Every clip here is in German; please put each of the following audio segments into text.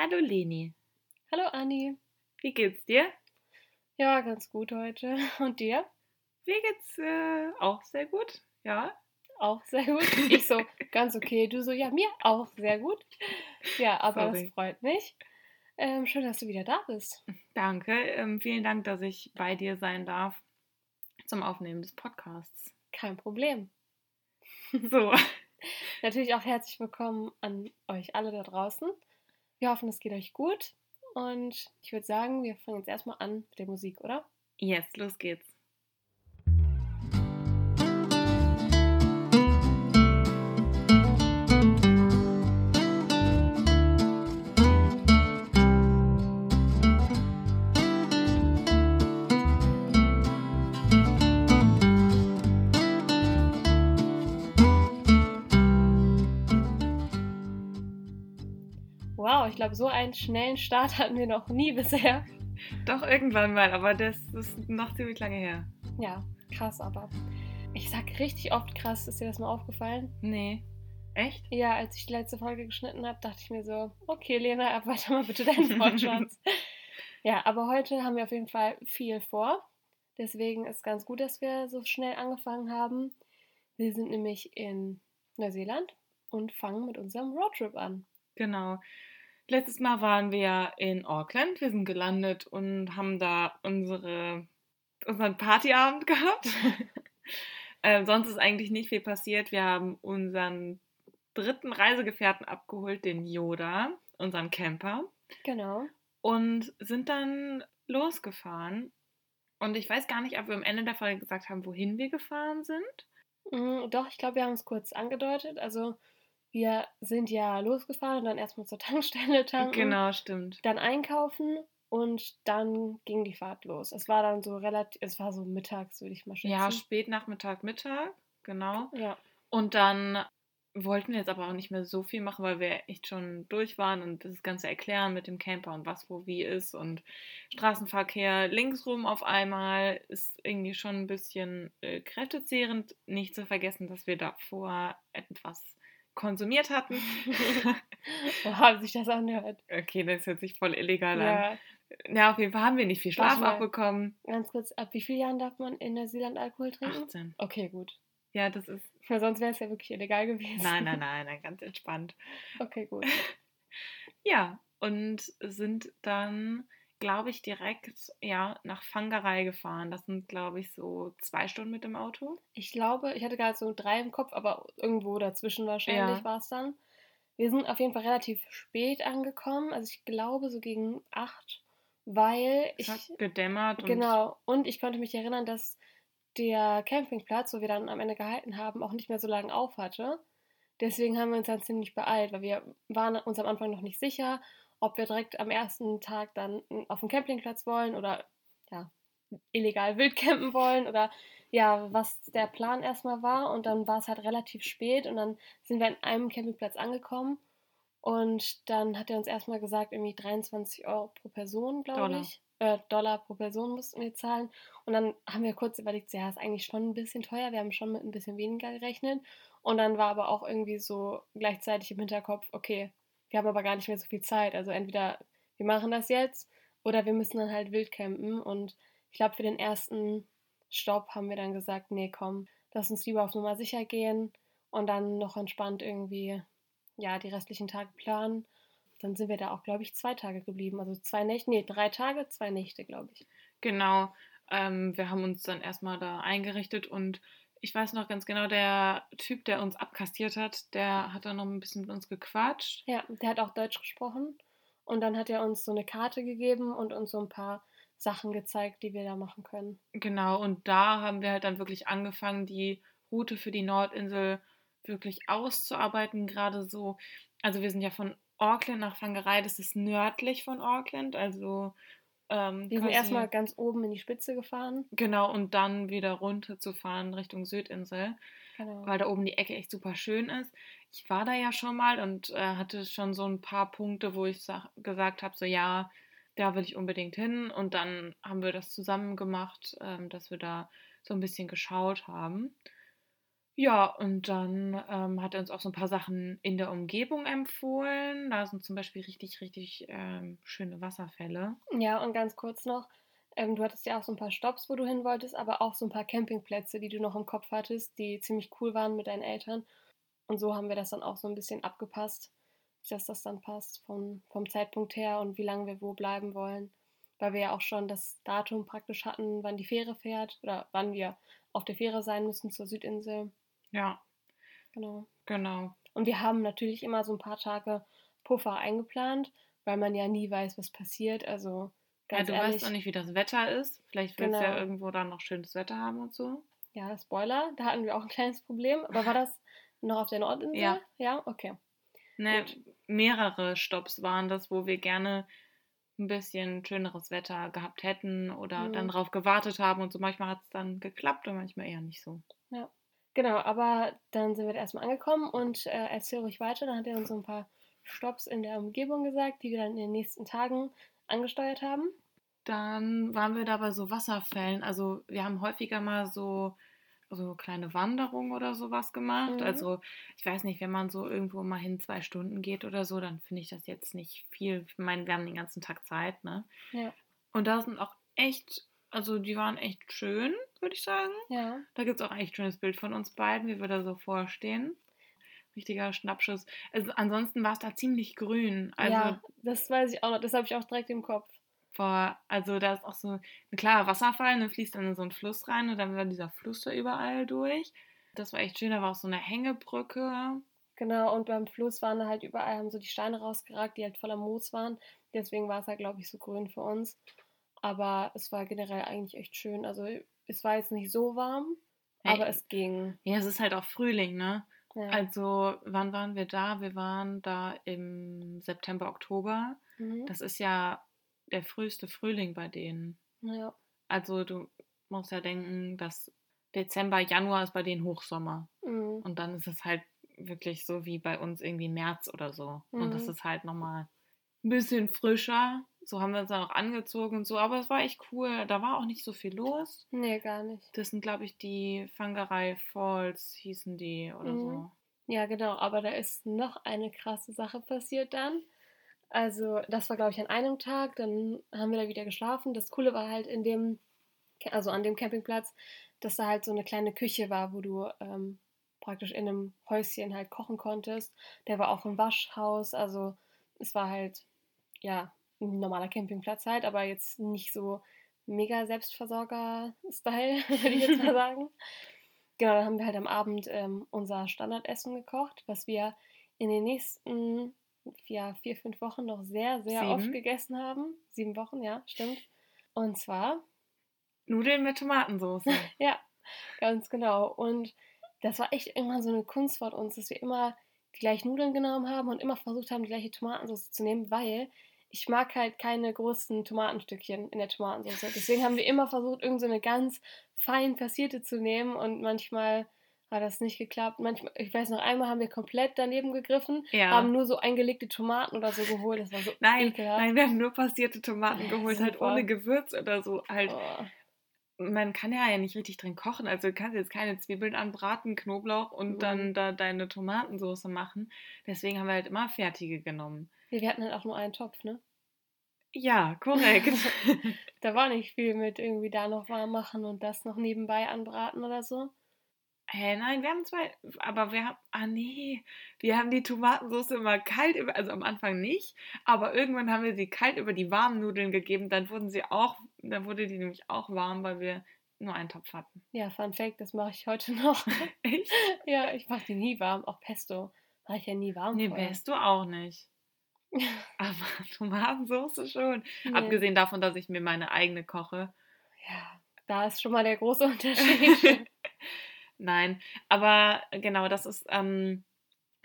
Hallo Leni. Hallo Anni. Wie geht's dir? Ja, ganz gut heute. Und dir? Mir geht's äh, auch sehr gut. Ja. Auch sehr gut. Ich so, ganz okay. Du so, ja, mir auch sehr gut. Ja, aber Sorry. das freut mich. Ähm, schön, dass du wieder da bist. Danke. Ähm, vielen Dank, dass ich bei dir sein darf zum Aufnehmen des Podcasts. Kein Problem. So. Natürlich auch herzlich willkommen an euch alle da draußen. Wir hoffen, es geht euch gut. Und ich würde sagen, wir fangen jetzt erstmal an mit der Musik, oder? Yes, los geht's. Ich glaube, so einen schnellen Start hatten wir noch nie bisher. Doch, irgendwann mal, aber das ist noch ziemlich lange her. Ja, krass, aber ich sag richtig oft krass. Ist dir das mal aufgefallen? Nee. Echt? Ja, als ich die letzte Folge geschnitten habe, dachte ich mir so, okay, Lena, erweiter mal bitte deinen Wortschatz. ja, aber heute haben wir auf jeden Fall viel vor. Deswegen ist ganz gut, dass wir so schnell angefangen haben. Wir sind nämlich in Neuseeland und fangen mit unserem Roadtrip an. Genau. Letztes Mal waren wir in Auckland. Wir sind gelandet und haben da unsere, unseren Partyabend gehabt. ähm, sonst ist eigentlich nicht viel passiert. Wir haben unseren dritten Reisegefährten abgeholt, den Yoda, unseren Camper. Genau. Und sind dann losgefahren. Und ich weiß gar nicht, ob wir am Ende der Folge gesagt haben, wohin wir gefahren sind. Mm, doch, ich glaube, wir haben es kurz angedeutet. Also wir sind ja losgefahren und dann erstmal zur Tankstelle tanken. Genau, stimmt. Dann einkaufen und dann ging die Fahrt los. Es war dann so relativ, es war so mittags, würde ich mal schätzen. Ja, spät Nachmittag, Mittag, genau. Ja. Und dann wollten wir jetzt aber auch nicht mehr so viel machen, weil wir echt schon durch waren und das Ganze erklären mit dem Camper und was wo wie ist und Straßenverkehr linksrum auf einmal ist irgendwie schon ein bisschen äh, kräftezehrend. Nicht zu vergessen, dass wir davor etwas konsumiert hatten. haben sich das anhört. Okay, das hört sich voll illegal ja. an. Ja, auf jeden Fall haben wir nicht viel Schlaf abbekommen. Ganz kurz, ab wie vielen Jahren darf man in Neuseeland Alkohol trinken? 18. Okay, gut. Ja, das ist. Weil sonst wäre es ja wirklich illegal gewesen. Nein, nein, nein, nein, ganz entspannt. Okay, gut. ja, und sind dann glaube ich, direkt ja, nach Fangerei gefahren. Das sind, glaube ich, so zwei Stunden mit dem Auto. Ich glaube, ich hatte gerade so drei im Kopf, aber irgendwo dazwischen wahrscheinlich ja. war es dann. Wir sind auf jeden Fall relativ spät angekommen. Also ich glaube so gegen acht, weil es ich. Hat gedämmert. Genau. Und ich konnte mich erinnern, dass der Campingplatz, wo wir dann am Ende gehalten haben, auch nicht mehr so lange auf hatte. Deswegen haben wir uns dann ziemlich beeilt, weil wir waren uns am Anfang noch nicht sicher ob wir direkt am ersten Tag dann auf dem Campingplatz wollen oder ja, illegal wild campen wollen oder ja, was der Plan erstmal war. Und dann war es halt relativ spät und dann sind wir an einem Campingplatz angekommen. Und dann hat er uns erstmal gesagt, irgendwie 23 Euro pro Person, glaube ich. Äh, Dollar pro Person mussten wir zahlen. Und dann haben wir kurz überlegt, ja, ist eigentlich schon ein bisschen teuer. Wir haben schon mit ein bisschen weniger gerechnet. Und dann war aber auch irgendwie so gleichzeitig im Hinterkopf, okay, wir haben aber gar nicht mehr so viel Zeit. Also entweder wir machen das jetzt oder wir müssen dann halt wild campen. Und ich glaube, für den ersten Stopp haben wir dann gesagt, nee, komm, lass uns lieber auf Nummer sicher gehen und dann noch entspannt irgendwie, ja, die restlichen Tage planen. Dann sind wir da auch, glaube ich, zwei Tage geblieben. Also zwei Nächte, nee, drei Tage, zwei Nächte, glaube ich. Genau. Ähm, wir haben uns dann erstmal da eingerichtet und ich weiß noch ganz genau, der Typ, der uns abkastiert hat, der hat dann noch ein bisschen mit uns gequatscht. Ja, der hat auch Deutsch gesprochen. Und dann hat er uns so eine Karte gegeben und uns so ein paar Sachen gezeigt, die wir da machen können. Genau, und da haben wir halt dann wirklich angefangen, die Route für die Nordinsel wirklich auszuarbeiten. Gerade so, also wir sind ja von Auckland nach Fangerei, das ist nördlich von Auckland, also ähm, wir sind erstmal ganz oben in die Spitze gefahren. Genau, und dann wieder runter zu fahren Richtung Südinsel. Genau. Weil da oben die Ecke echt super schön ist. Ich war da ja schon mal und äh, hatte schon so ein paar Punkte, wo ich gesagt habe, so ja, da will ich unbedingt hin. Und dann haben wir das zusammen gemacht, ähm, dass wir da so ein bisschen geschaut haben. Ja, und dann ähm, hat er uns auch so ein paar Sachen in der Umgebung empfohlen. Da sind zum Beispiel richtig, richtig ähm, schöne Wasserfälle. Ja, und ganz kurz noch, ähm, du hattest ja auch so ein paar Stops, wo du hin wolltest, aber auch so ein paar Campingplätze, die du noch im Kopf hattest, die ziemlich cool waren mit deinen Eltern. Und so haben wir das dann auch so ein bisschen abgepasst, dass das dann passt vom, vom Zeitpunkt her und wie lange wir wo bleiben wollen. Weil wir ja auch schon das Datum praktisch hatten, wann die Fähre fährt oder wann wir auf der Fähre sein müssen zur Südinsel. Ja, Genau. genau. Und wir haben natürlich immer so ein paar Tage Puffer eingeplant, weil man ja nie weiß, was passiert. Also Ja, ganz du ehrlich, weißt auch nicht, wie das Wetter ist. Vielleicht willst du ja Genau. irgendwo dann noch schönes Wetter haben und so. ja, Spoiler, da hatten wir auch ein kleines Problem. Aber war das noch auf der Nordinsel? Ja. Ja, okay. Ne, Gut. mehrere Stops waren das, wo wir gerne ein bisschen schöneres Wetter gehabt hätten oder dann Mhm. drauf gewartet haben und so. Manchmal hat es dann geklappt und manchmal eher nicht so. Genau, aber dann sind wir da erstmal angekommen und äh, erzähl ruhig weiter. Dann hat er uns so ein paar Stops in der Umgebung gesagt, die wir dann in den nächsten Tagen angesteuert haben. Dann waren wir da bei so Wasserfällen. Also wir haben häufiger mal so, so kleine Wanderungen oder sowas gemacht. Mhm. Also ich weiß nicht, wenn man so irgendwo mal hin zwei Stunden geht oder so, dann finde ich das jetzt nicht viel. Ich meine, wir haben den ganzen Tag Zeit, ne? Ja. Und da sind auch echt, also die waren echt schön, würde ich sagen. Ja. Da gibt es auch ein echt schönes Bild von uns beiden, wie wir da so vorstehen. Richtiger Schnappschuss. Also ansonsten war es da ziemlich grün. Also ja, das weiß ich auch noch. Das habe ich auch direkt im Kopf. Boah, also da ist auch so ein klarer Wasserfall, dann fließt dann in so ein Fluss rein und dann war dieser Fluss da überall durch. Das war echt schön, da war auch so eine Hängebrücke. Genau, und beim Fluss waren da halt überall, haben so die Steine rausgeragt, die halt voller Moos waren. Deswegen war es halt, glaube ich, so grün für uns. Aber es war generell eigentlich echt schön. Also es war jetzt nicht so warm, Hey. aber es ging. Ja, es ist halt auch Frühling, ne? Ja. Also, wann waren wir da? Wir waren da im September, Oktober. mhm. Das ist ja der früheste Frühling bei denen. ja. Also, du musst ja denken, dass Dezember, Januar ist bei denen Hochsommer. Mhm. Und dann ist es halt wirklich so wie bei uns irgendwie März oder so. Und das Mhm. ist halt nochmal ein bisschen frischer. So haben wir uns dann auch angezogen und so. Aber es war echt cool. Da war auch nicht so viel los. Nee, gar nicht. Das sind, glaube ich, die Fangerei Falls hießen die oder Mhm. so. Ja, genau. Aber da ist noch eine krasse Sache passiert dann. Also, das war, glaube ich, an einem Tag. Dann haben wir da wieder geschlafen. Das Coole war halt in dem, also an dem Campingplatz, dass da halt so eine kleine Küche war, wo du ähm, praktisch in einem Häuschen halt kochen konntest. Der war auch ein Waschhaus. Also, es war halt, ja, ein normaler Campingplatz halt, aber jetzt nicht so mega Selbstversorger-Style, würde ich jetzt mal sagen. Genau, dann haben wir halt am Abend ähm, unser Standardessen gekocht, was wir in den nächsten ja, vier, fünf Wochen noch sehr, sehr Sieben. oft gegessen haben. Sieben Wochen, ja, stimmt. Und zwar, Nudeln mit Tomatensauce. ja, ganz genau. Und das war echt irgendwann so eine Kunst von uns, dass wir immer die gleichen Nudeln genommen haben und immer versucht haben, die gleiche Tomatensauce zu nehmen, weil ich mag halt keine großen Tomatenstückchen in der Tomatensauce. Deswegen haben wir immer versucht, irgend so eine ganz fein passierte zu nehmen und manchmal hat das nicht geklappt. Manchmal, ich weiß noch einmal haben wir komplett daneben gegriffen, Ja. haben nur so eingelegte Tomaten oder so geholt. Das war so Nein, ekelhaft. nein, wir haben nur passierte Tomaten Ja, geholt, halt super. ohne Gewürz oder so. Halt, Oh. man kann ja, ja nicht richtig drin kochen. Also du kannst jetzt keine Zwiebeln anbraten, Knoblauch und Mhm. dann da deine Tomatensauce machen. Deswegen haben wir halt immer fertige genommen. Wir hatten halt auch nur einen Topf, ne? Ja, korrekt. Da war nicht viel mit irgendwie da noch warm machen und das noch nebenbei anbraten oder so. Hä, nein, wir haben zwei, aber wir haben, ah nee, wir haben die Tomatensauce immer kalt, über, also am Anfang nicht, aber irgendwann haben wir sie kalt über die warmen Nudeln gegeben, dann wurden sie auch, dann wurde die nämlich auch warm, weil wir nur einen Topf hatten. Ja, Fun Fact, das mache ich heute noch. Echt? ja, ich mache die nie warm. Auch Pesto mache ich ja nie warm. Nee, vorher. du auch nicht. Aber Tomatensauce schon. Nee. Abgesehen davon, dass ich mir meine eigene koche. Ja, da ist schon mal der große Unterschied. Nein, aber genau, das ist ähm,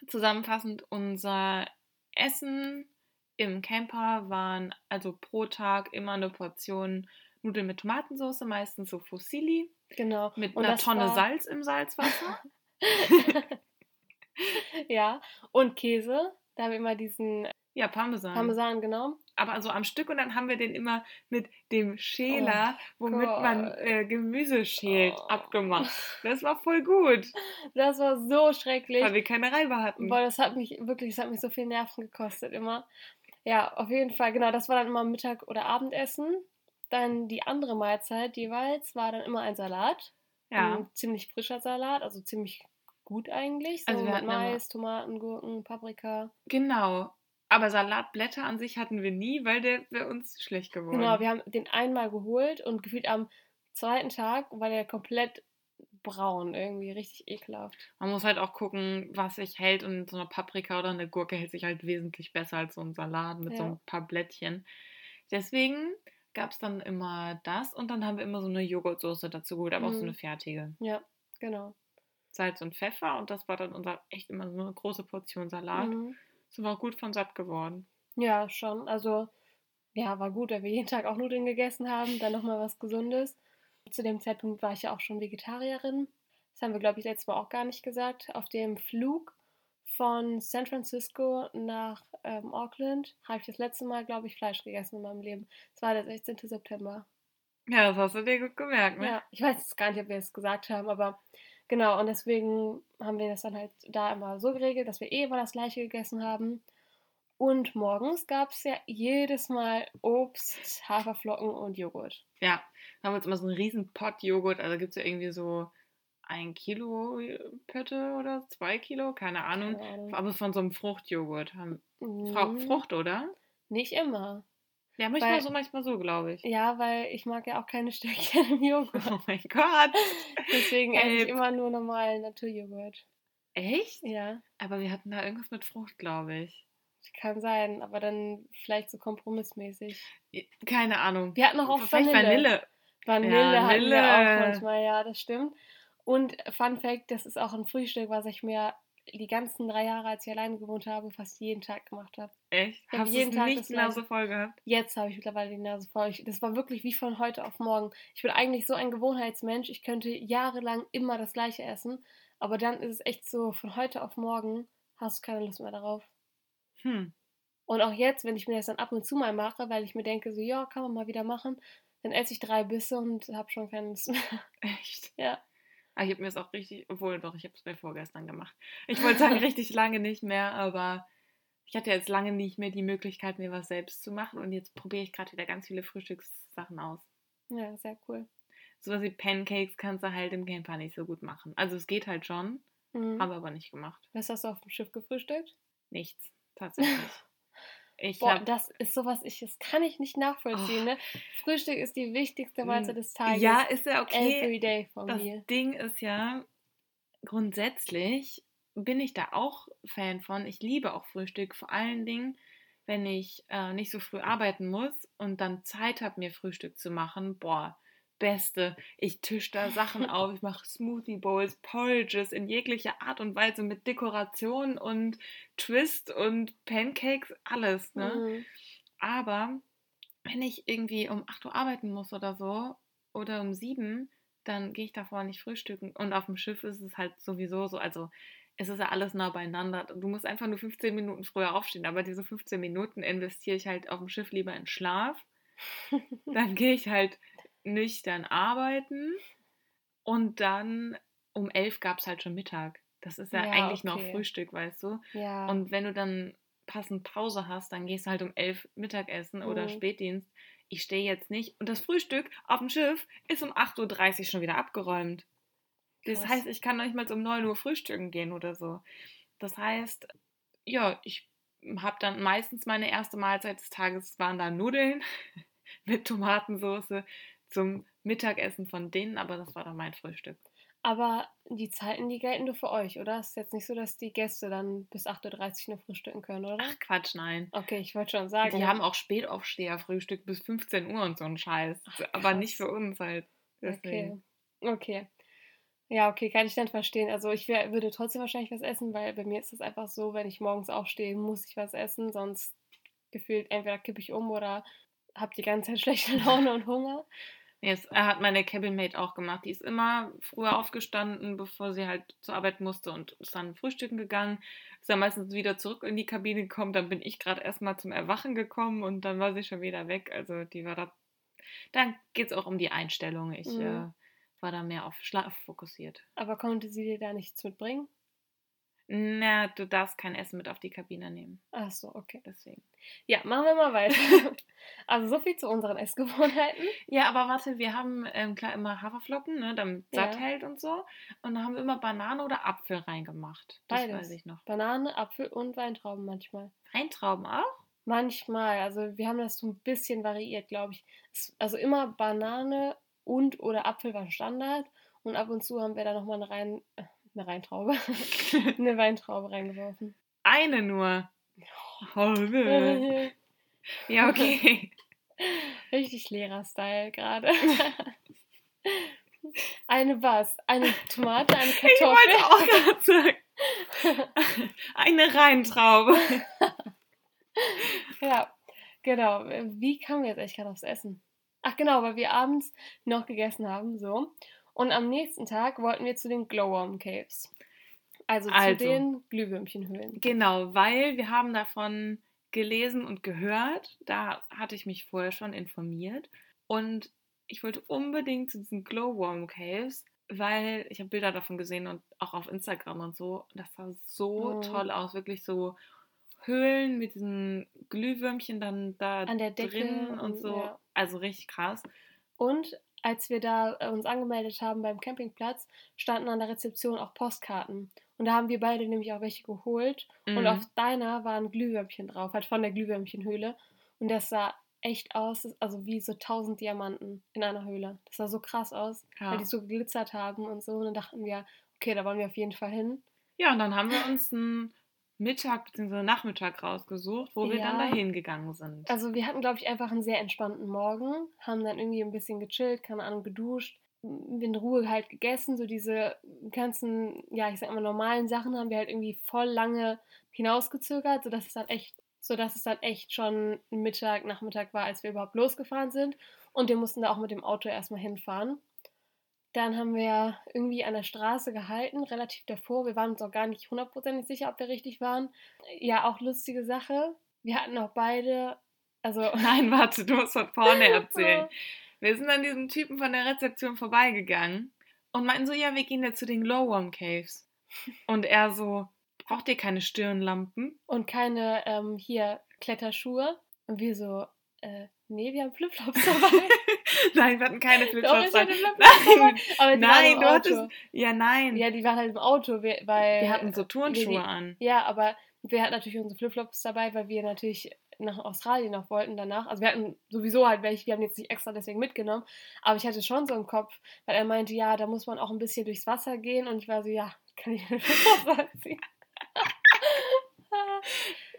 zusammenfassend unser Essen im Camper waren also pro Tag immer eine Portion Nudeln mit Tomatensauce, meistens so Fusilli, genau. mit Und einer Tonne war- Salz im Salzwasser. ja, und Käse. Da haben wir immer diesen Ja, Parmesan. Parmesan genommen. aber so am Stück und dann haben wir den immer mit dem Schäler, Oh womit man Gott. äh, Gemüse schält, Oh. abgemacht. Das war voll gut, Das war so schrecklich. weil wir keine Reibe hatten. Boah, das hat mich wirklich, das hat mich so viel Nerven gekostet immer. Ja, auf jeden Fall, genau, das war dann immer Mittag- oder Abendessen. Dann die andere Mahlzeit jeweils war dann immer ein Salat. Ja, Ein ziemlich frischer Salat, also ziemlich gut eigentlich. So Also wir mit Mais, Tomaten, Gurken, Paprika. genau. Aber Salatblätter an sich hatten wir nie, weil der wäre uns schlecht geworden. Genau, wir haben den einmal geholt und gefühlt am zweiten Tag war der komplett braun, irgendwie richtig ekelhaft. Man muss halt auch gucken, was sich hält und so eine Paprika oder eine Gurke hält sich halt wesentlich besser als so ein Salat mit so Ja. ein paar Blättchen. Deswegen gab es dann immer das und dann haben wir immer so eine Joghurtsoße dazu geholt, aber auch so Mhm. eine fertige. Ja, genau. Salz und Pfeffer und das war dann unser echt immer so eine große Portion Salat. Mhm. Sind wir auch gut von satt geworden. Ja, schon. Also, ja, war gut, weil wir jeden Tag auch Nudeln gegessen haben, dann nochmal was Gesundes. Zu dem Zeitpunkt war ich ja auch schon Vegetarierin. Das haben wir, glaube ich, letztes Mal auch gar nicht gesagt. Auf dem Flug von San Francisco nach ähm, Auckland habe ich das letzte Mal, glaube ich, Fleisch gegessen in meinem Leben. Das war der 16. September. Ja, das hast du dir gut gemerkt, ne? Ja, ich weiß jetzt gar nicht, ob wir es gesagt haben, aber genau, und deswegen haben wir das dann halt da immer so geregelt, dass wir eh immer das gleiche gegessen haben. Und morgens gab es ja jedes Mal Obst, Haferflocken und Joghurt. Ja, dann haben wir uns immer so einen riesen Pott Joghurt, also gibt es ja irgendwie so ein Kilo Pötte oder zwei Kilo, keine Ahnung. Keine Ahnung. Aber von so einem Fruchtjoghurt. Haben, Mhm. Frucht, oder? Nicht immer. Ja, manchmal Weil- so, manchmal so, glaube ich. Ja, weil ich mag ja auch keine Stückchen im Joghurt. Oh mein Gott. Deswegen esse ich immer nur normalen Naturjoghurt. Echt? Ja, Aber wir hatten da irgendwas mit Frucht, glaube ich. kann sein, aber dann vielleicht so kompromissmäßig. Keine Ahnung. Wir hatten auch oft Vielleicht Vanille. Vanille. Vanille Ja, hatten wir auch manchmal, ja, das stimmt. Und Fun Fact, das ist auch ein Frühstück, was ich mir die ganzen drei Jahre, als ich alleine gewohnt habe, fast jeden Tag gemacht habe. Echt? Ich hab Hast du jeden Tag nicht das Nase voll gehabt? Jetzt habe ich mittlerweile die Nase voll. Ich, das war wirklich wie von heute auf morgen. Ich bin eigentlich so ein Gewohnheitsmensch. Ich könnte jahrelang immer das Gleiche essen. Aber dann ist es echt so, von heute auf morgen hast du keine Lust mehr darauf. Hm. Und auch jetzt, wenn ich mir das dann ab und zu mal mache, weil ich mir denke, so, ja, kann man mal wieder machen, dann esse ich drei Bisse und habe schon keine Lust mehr. Echt? Ja. Ah, ich habe mir das auch richtig, obwohl doch, ich habe es mir vorgestern gemacht. Ich wollte sagen, richtig lange nicht mehr, aber ich hatte jetzt lange nicht mehr die Möglichkeit, mir was selbst zu machen und jetzt probiere ich gerade wieder ganz viele Frühstückssachen aus. Ja, sehr cool. Sowas wie Pancakes kannst du halt im Camper nicht so gut machen. Also es geht halt schon, Mhm. haben wir aber nicht gemacht. Was hast du auf dem Schiff gefrühstückt? Nichts, tatsächlich. Ich Boah, habe das ist sowas, ich, das kann ich nicht nachvollziehen. Oh. Ne? Frühstück ist die wichtigste Mahlzeit des Tages. Ja, ist ja okay. Every day von Das mir. Ding ist ja, grundsätzlich bin ich da auch Fan von. Ich liebe auch Frühstück, vor allen Dingen, wenn ich äh, nicht so früh arbeiten muss und dann Zeit habe, mir Frühstück zu machen. Boah, beste. Ich tisch da Sachen auf, ich mache Smoothie Bowls, Porridges in jeglicher Art und Weise mit Dekoration und Twist und Pancakes, alles, ne? Mhm. Aber wenn ich irgendwie um 8 Uhr arbeiten muss oder so oder um 7, dann gehe ich davor nicht frühstücken. Und auf dem Schiff ist es halt sowieso so, also es ist ja alles nah beieinander. Du musst einfach nur 15 Minuten früher aufstehen, aber diese 15 Minuten investiere ich halt auf dem Schiff lieber in Schlaf. Dann gehe ich halt nüchtern arbeiten und dann um 11 gab es halt schon Mittag. Das ist ja, Ja, eigentlich noch okay. Frühstück, weißt du? Ja. Und wenn du dann passend Pause hast, dann gehst du halt um elf Mittagessen oder Mhm. Spätdienst. Ich stehe jetzt nicht. Und das Frühstück auf dem Schiff ist um 8.30 Uhr schon wieder abgeräumt. Das Krass. heißt, ich kann noch nicht mal um 9 Uhr frühstücken gehen oder so. Das heißt, ja, ich habe dann meistens meine erste Mahlzeit des Tages waren da Nudeln mit Tomatensauce zum Mittagessen von denen, aber das war dann mein Frühstück. Aber die Zeiten, die gelten nur für euch, oder? Es ist jetzt nicht so, dass die Gäste dann bis 8.30 Uhr nur frühstücken können, oder? Ach Quatsch, nein. Okay, ich wollte schon sagen. Die haben auch Spätaufsteher-Frühstück bis 15 Uhr und so einen Scheiß. aber krass. nicht für uns halt. Okay. Deswegen. Okay. Ja, okay, kann ich dann verstehen. Also ich wär, würde trotzdem wahrscheinlich was essen, weil bei mir ist es einfach so, wenn ich morgens aufstehe, muss ich was essen, sonst gefühlt entweder kippe ich um oder habe die ganze Zeit schlechte Laune und Hunger. Er hat meine Cabinmate auch gemacht. Die ist immer früher aufgestanden, bevor sie halt zur Arbeit musste und ist dann frühstücken gegangen. Ist dann meistens wieder zurück in die Kabine gekommen. Dann bin ich gerade erstmal zum Erwachen gekommen und dann war sie schon wieder weg. Also die war da. Dann geht es auch um die Einstellung. Ich Mhm. äh, war da mehr auf Schlaf fokussiert. Aber konnte sie dir da nichts mitbringen? Na, du darfst kein Essen mit auf die Kabine nehmen. Ach so, okay. Deswegen. Ja, machen wir mal weiter. also so viel zu unseren Essgewohnheiten. Ja, aber warte, wir haben ähm, klar immer Haferflocken, ne, damit Ja. satt hält und so. Und da haben wir immer Banane oder Apfel reingemacht. Das Beides. weiß ich noch. Banane, Apfel und Weintrauben manchmal. Weintrauben auch? Manchmal, also wir haben das so ein bisschen variiert, glaube ich. Also immer Banane und oder Apfel war Standard und ab und zu haben wir da nochmal Rein, äh, eine Reintraube, eine Weintraube reingeworfen. Eine nur. Oh, nö. ja, okay. Richtig Lehrer-Style gerade. eine was? Eine Tomate, eine Ich Kartoffel? wollte auch gerade sagen. Eine Reintraube. Ja, genau. Wie kamen wir jetzt echt gerade aufs Essen? Ach genau, weil wir abends noch gegessen haben, so. Und am nächsten Tag wollten wir zu den Glowworm Caves. Also, Also. zu den Glühwürmchenhöhlen. Genau, weil wir haben davon gelesen und gehört. Da hatte ich mich vorher schon informiert. Und ich wollte unbedingt zu diesen Glowworm Caves, weil ich habe Bilder davon gesehen und auch auf Instagram und so. Das sah so Mhm. toll aus. Wirklich so Höhlen mit diesen Glühwürmchen dann da An der Decke drin und und- so. ja. Also richtig krass. Und als wir da äh, uns angemeldet haben beim Campingplatz, standen an der Rezeption auch Postkarten. Und da haben wir beide nämlich auch welche geholt. Und Mhm. auf deiner waren Glühwürmchen drauf, halt von der Glühwürmchenhöhle. Und das sah echt aus, also wie so tausend Diamanten in einer Höhle. Das sah so krass aus, Ja. weil die so geglitzert haben und so. Und dann dachten wir, okay, da wollen wir auf jeden Fall hin. Ja, und dann haben wir uns einen Mittag bzw. Nachmittag rausgesucht, wo wir dann Ja. dahin gegangen sind. Also wir hatten, glaube ich, einfach einen sehr entspannten Morgen, haben dann irgendwie ein bisschen gechillt, keine Ahnung, geduscht, in Ruhe halt gegessen. So diese ganzen, ja, ich sag mal, normalen Sachen haben wir halt irgendwie voll lange hinausgezögert, sodass es dann echt, sodass es dann echt schon Mittag, Nachmittag war, als wir überhaupt losgefahren sind. Und wir mussten da auch mit dem Auto erstmal hinfahren. Dann haben wir irgendwie an der Straße gehalten, relativ davor. Wir waren uns auch gar nicht hundertprozentig sicher, ob wir richtig waren. Ja, auch lustige Sache. Wir hatten auch beide, also Nein, warte, du musst von vorne erzählen. Wir sind an diesem Typen von der Rezeption vorbeigegangen und meinten so, ja, wir gehen jetzt zu den Glowworm Caves. Und er so, braucht ihr keine Stirnlampen? und keine ähm, hier Kletterschuhe. Und wir so, äh, nee, wir haben Flipflops dabei. Nein, wir hatten keine Flipflops. dabei. Nein, Aber die nein, waren im du hattest, ja, nein. Ja, die waren halt im Auto, wir- weil. wir hatten so Turnschuhe wir- an. Ja, aber wir hatten natürlich unsere Flipflops dabei, weil wir natürlich nach Australien noch wollten danach. Also wir hatten sowieso halt welche, wir haben jetzt nicht extra deswegen mitgenommen. Aber ich hatte schon so im Kopf, weil er meinte, ja, da muss man auch ein bisschen durchs Wasser gehen. Und ich war so, ja, kann ich Flipflops anziehen?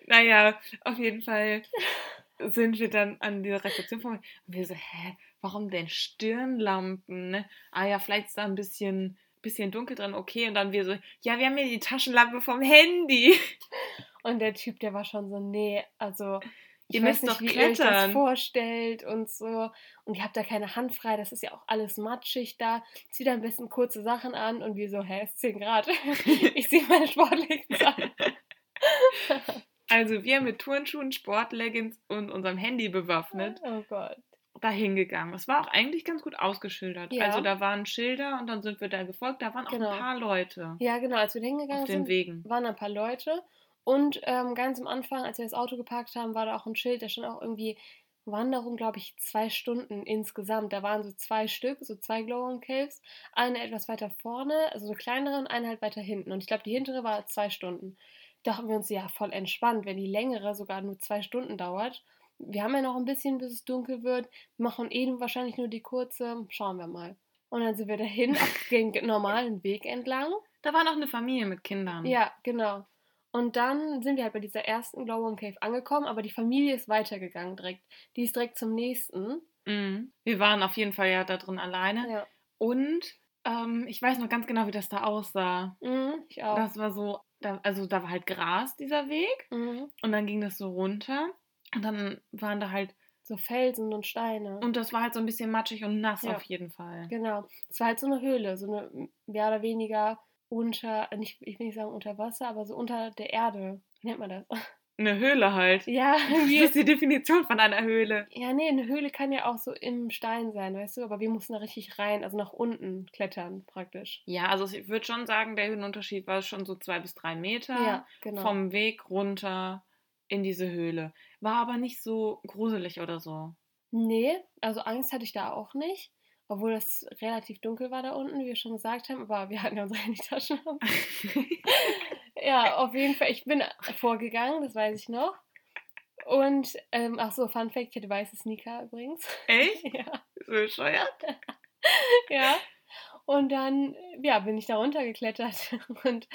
Naja, auf jeden Fall sind wir dann an dieser Rezeption vorbei. Und wir so, hä, warum denn Stirnlampen? Ne? Ah ja, vielleicht ist da ein bisschen, bisschen dunkel drin, okay. Und dann wir so, ja, wir haben ja die Taschenlampe vom Handy. Und der Typ, der war schon so, nee, also ich Ihr müsst nicht, doch wie ihr euch das klettern. vorstellt und so. Und ihr habt da keine Hand frei, das ist ja auch alles matschig da. Zieht am besten kurze Sachen an und wir so, hä, es ist 10 Grad. ich ziehe meine Sportleggings an. Also wir mit Turnschuhen, Sportleggings und unserem Handy bewaffnet Oh Gott. dahin gegangen. Es war auch eigentlich ganz gut ausgeschildert. Ja. Also da waren Schilder und dann sind wir da gefolgt. Da waren auch Genau. ein paar Leute Ja, genau, als wir da hingegangen sind, Wegen. waren ein paar Leute. Und ähm, ganz am Anfang, als wir das Auto geparkt haben, war da auch ein Schild, da stand auch irgendwie Wanderung, glaube ich, zwei Stunden insgesamt. Da waren so zwei Stück, so zwei Glowworm Caves. Eine etwas weiter vorne, also eine kleinere und eine halt weiter hinten. Und ich glaube, die hintere war zwei Stunden. Dachten wir uns, ja, voll entspannt, wenn die längere sogar nur zwei Stunden dauert. Wir haben ja noch ein bisschen, bis es dunkel wird. Machen eh nur- wahrscheinlich nur die kurze. Schauen wir mal. Und dann sind wir dahin, den normalen Weg entlang. Da war noch eine Familie mit Kindern. Ja, genau. Und dann sind wir halt bei dieser ersten Glowworm Cave angekommen, aber die Familie ist weitergegangen direkt. Die ist direkt zum nächsten. Mhm. Wir waren auf jeden Fall ja da drin alleine. Ja. Und ähm, ich weiß noch ganz genau, wie das da aussah. Mhm, ich auch. Das war so, da, also da war halt Gras, dieser Weg. Mhm. Und dann ging das so runter. Und dann waren da halt so Felsen und Steine. Und das war halt so ein bisschen matschig und nass Ja. auf jeden Fall. Genau. Es war halt so eine Höhle, so eine mehr oder weniger unter, nicht, ich will nicht sagen unter Wasser, aber so unter der Erde. Wie nennt man das? Eine Höhle halt. Ja, Das irgendwie. ist die Definition von einer Höhle. Ja, nee, eine Höhle kann ja auch so im Stein sein, weißt du? Aber wir mussten da richtig rein, also nach unten klettern praktisch. Ja, also ich würde schon sagen, der Höhenunterschied war schon so zwei bis drei Meter Ja, genau. vom Weg runter in diese Höhle. War aber nicht so gruselig oder so. Nee, also Angst hatte ich da auch nicht. Obwohl es relativ dunkel war da unten, wie wir schon gesagt haben, aber wir hatten ja unsere Handytaschenlampe. Ja, auf jeden Fall. Ich bin vorgegangen, das weiß ich noch. Und, ähm, ach so, Fun Fact, ich hatte weiße Sneaker übrigens. Echt? ja. So bescheuert? ja. Und dann, ja, bin ich da runtergeklettert. Und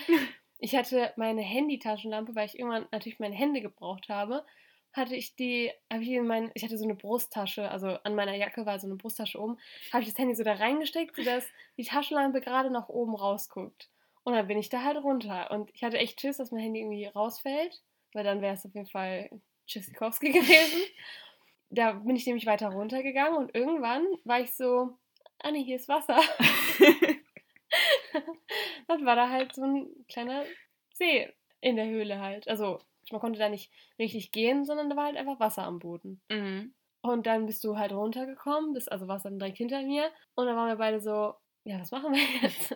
ich hatte meine Handytaschenlampe, weil ich irgendwann natürlich meine Hände gebraucht habe, hatte ich die, habe ich in mein, ich hatte so eine Brusttasche, also an meiner Jacke war so eine Brusttasche oben, habe ich das Handy so da reingesteckt, sodass die Taschenlampe gerade nach oben rausguckt. Und dann bin ich da halt runter. Und ich hatte echt Schiss, dass mein Handy irgendwie rausfällt, weil dann wäre es auf jeden Fall Tschüssikowski gewesen. Da bin ich nämlich weiter runtergegangen und irgendwann war ich so, ah nee, hier ist Wasser. dann war da halt so ein kleiner See in der Höhle halt. Also man konnte da nicht richtig gehen, sondern da war halt einfach Wasser am Boden. mhm. Und dann bist du halt runtergekommen, bist also warst dann direkt hinter mir. Und dann waren wir beide so, ja, was machen wir jetzt?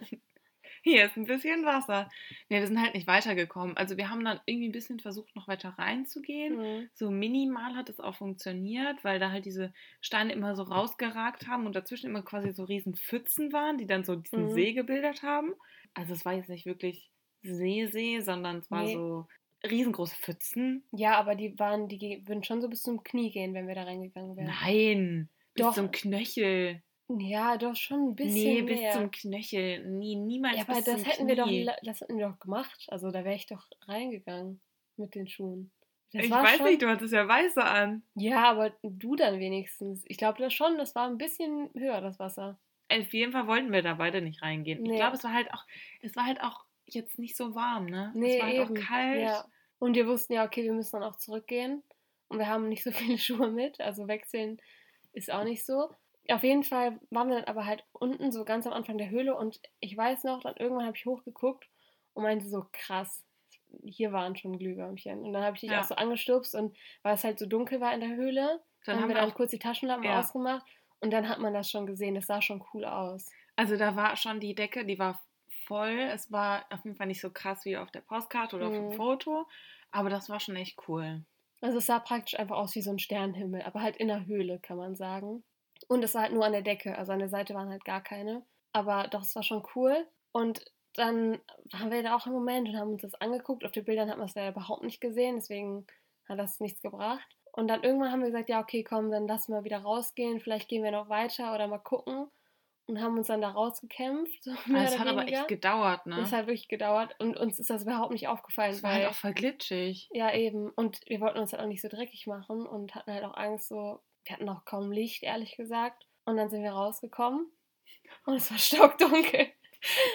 Hier ist ein bisschen Wasser. Ne, wir sind halt nicht weitergekommen. Also wir haben dann irgendwie ein bisschen versucht, noch weiter reinzugehen. Mhm. So minimal hat es auch funktioniert, weil da halt diese Steine immer so rausgeragt haben und dazwischen immer quasi so riesen Pfützen waren, die dann so diesen Mhm. See gebildet haben. Also es war jetzt nicht wirklich See-See, sondern es war Nee. so riesengroße Pfützen. Ja, aber die waren, die würden schon so bis zum Knie gehen, wenn wir da reingegangen wären. Nein, bis Doch. zum Knöchel. Ja, doch schon ein bisschen nee, bis mehr. zum Knöchel. Nie, niemals ja, aber das hätten wir doch, Knie. das hätten wir doch gemacht. Also da wäre ich doch reingegangen mit den Schuhen. Das Ich weiß schon, nicht, du hattest ja weiße an. Ja, aber du dann wenigstens. Ich glaube das schon, das war ein bisschen höher, das Wasser. Auf jeden Fall wollten wir da beide nicht reingehen. Nee. Ich glaube, es war halt auch, es war halt auch jetzt nicht so warm, ne? Nee, es war halt eben. auch kalt. Ja. Und wir wussten ja, okay, wir müssen dann auch zurückgehen. Und wir haben nicht so viele Schuhe mit. Also wechseln ist auch nicht so. Auf jeden Fall waren wir dann aber halt unten, so ganz am Anfang der Höhle. Und ich weiß noch, dann irgendwann habe ich hochgeguckt und meinte so, krass, hier waren schon Glühwürmchen. Und dann habe ich dich Ja. auch so angestupst und weil es halt so dunkel war in der Höhle, Dann haben wir dann auch, kurz die Taschenlampen Ja. ausgemacht. Und dann hat man das schon gesehen. Das sah schon cool aus. also da war schon die Decke, die war voll. Es war auf jeden Fall nicht so krass wie auf der Postkarte oder auf dem Mhm. Foto. Aber das war schon echt cool. Also es sah praktisch einfach aus wie so ein Sternenhimmel, aber halt in der Höhle, kann man sagen. Und es war halt nur an der Decke, also an der Seite waren halt gar keine. Aber doch, es war schon cool. Und dann waren wir da auch im Moment und haben uns das angeguckt. Auf den Bildern hat man es leider überhaupt nicht gesehen, deswegen hat das nichts gebracht. Und dann irgendwann haben wir gesagt, ja, okay, komm, dann lassen wir wieder rausgehen. Vielleicht gehen wir noch weiter oder mal gucken. Und haben uns dann da rausgekämpft. So Aber es oder hat aber weniger. echt gedauert, ne? Es hat wirklich gedauert und uns ist das überhaupt nicht aufgefallen, Es war weil halt auch voll glitschig. ja, eben. Und wir wollten uns halt auch nicht so dreckig machen und hatten halt auch Angst, so, wir hatten auch kaum Licht, ehrlich gesagt. Und dann sind wir rausgekommen und es war stockdunkel.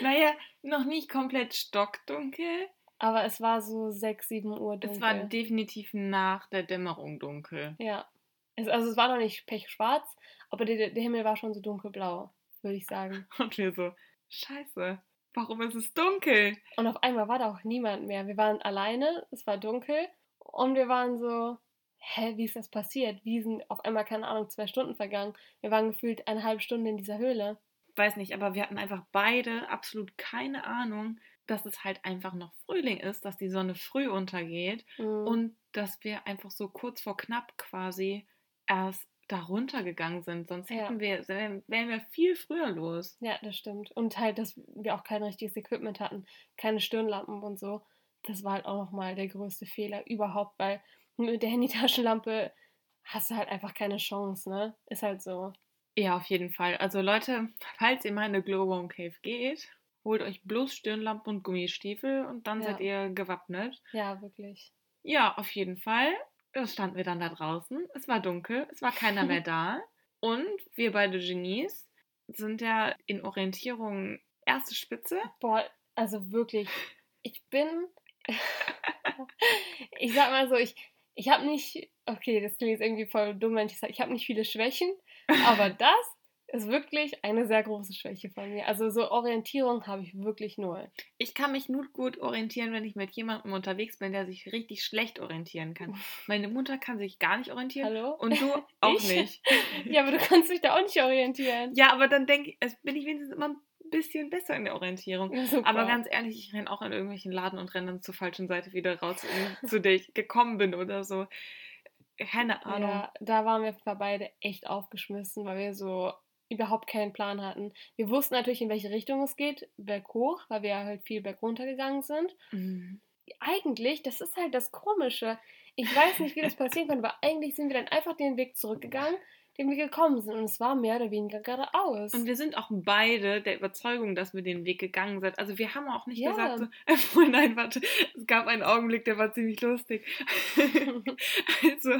Naja, noch nicht komplett stockdunkel. Aber es war so 6, 7 Uhr dunkel. Es war definitiv nach der Dämmerung dunkel. ja. Es, also es war noch nicht pechschwarz, aber der, der Himmel war schon so dunkelblau, würde ich sagen. Und wir so, scheiße, warum ist es dunkel? Und auf einmal war da auch niemand mehr. Wir waren alleine, es war dunkel und wir waren so, hä, wie ist das passiert? Wie sind auf einmal, keine Ahnung, zwei Stunden vergangen? Wir waren gefühlt eine halbe Stunde in dieser Höhle. Weiß nicht, aber wir hatten einfach beide absolut keine Ahnung, dass es halt einfach noch Frühling ist, dass die Sonne früh untergeht Mhm. und dass wir einfach so kurz vor knapp quasi erst da runtergegangen sind. Sonst Ja. hätten wir, wären wir viel früher los. Ja, das stimmt. Und halt, dass wir auch kein richtiges Equipment hatten, keine Stirnlampen und so. Das war halt auch nochmal der größte Fehler überhaupt, weil mit der Handytaschenlampe hast du halt einfach keine Chance, ne? Ist halt so. Ja, auf jeden Fall. Also Leute, falls ihr mal in eine Glowworm Cave geht, holt euch bloß Stirnlampe und Gummistiefel und dann Ja. seid ihr gewappnet. Ja, wirklich. Ja, auf jeden Fall. Da standen wir dann da draußen. Es war dunkel, es war keiner mehr da. Und wir beide Genies sind ja in Orientierung erste Spitze. Boah, also wirklich, ich bin. ich sag mal so, ich, ich habe nicht, okay, das klingt jetzt irgendwie voll dumm, wenn ich sage, ich habe nicht viele Schwächen, aber das ist wirklich eine sehr große Schwäche von mir. Also so Orientierung habe ich wirklich null. Ich kann mich nur gut orientieren, wenn ich mit jemandem unterwegs bin, der sich richtig schlecht orientieren kann. Meine Mutter kann sich gar nicht orientieren Hallo? und du auch Ich? nicht. Ja, aber du kannst dich da auch nicht orientieren. Ja, aber dann denke ich, es bin ich wenigstens immer ein bisschen besser in der Orientierung. Ja. Aber ganz ehrlich, ich renne auch an irgendwelchen Laden und renne dann zur falschen Seite wieder raus, zu der ich gekommen bin oder so. Keine Ahnung. Ja, da waren wir beide echt aufgeschmissen, weil wir so überhaupt keinen Plan hatten. Wir wussten natürlich, in welche Richtung es geht, berghoch, weil wir halt viel bergunter gegangen sind. Mhm. Eigentlich, das ist halt das Komische. Ich weiß nicht, wie das passieren konnte, aber eigentlich sind wir dann einfach den Weg zurückgegangen, den wir gekommen sind. Und es war mehr oder weniger geradeaus. Und wir sind auch beide der Überzeugung, dass wir den Weg gegangen sind. Also wir haben auch nicht Ja. gesagt, so, oh nein, warte, es gab einen Augenblick, der war ziemlich lustig. also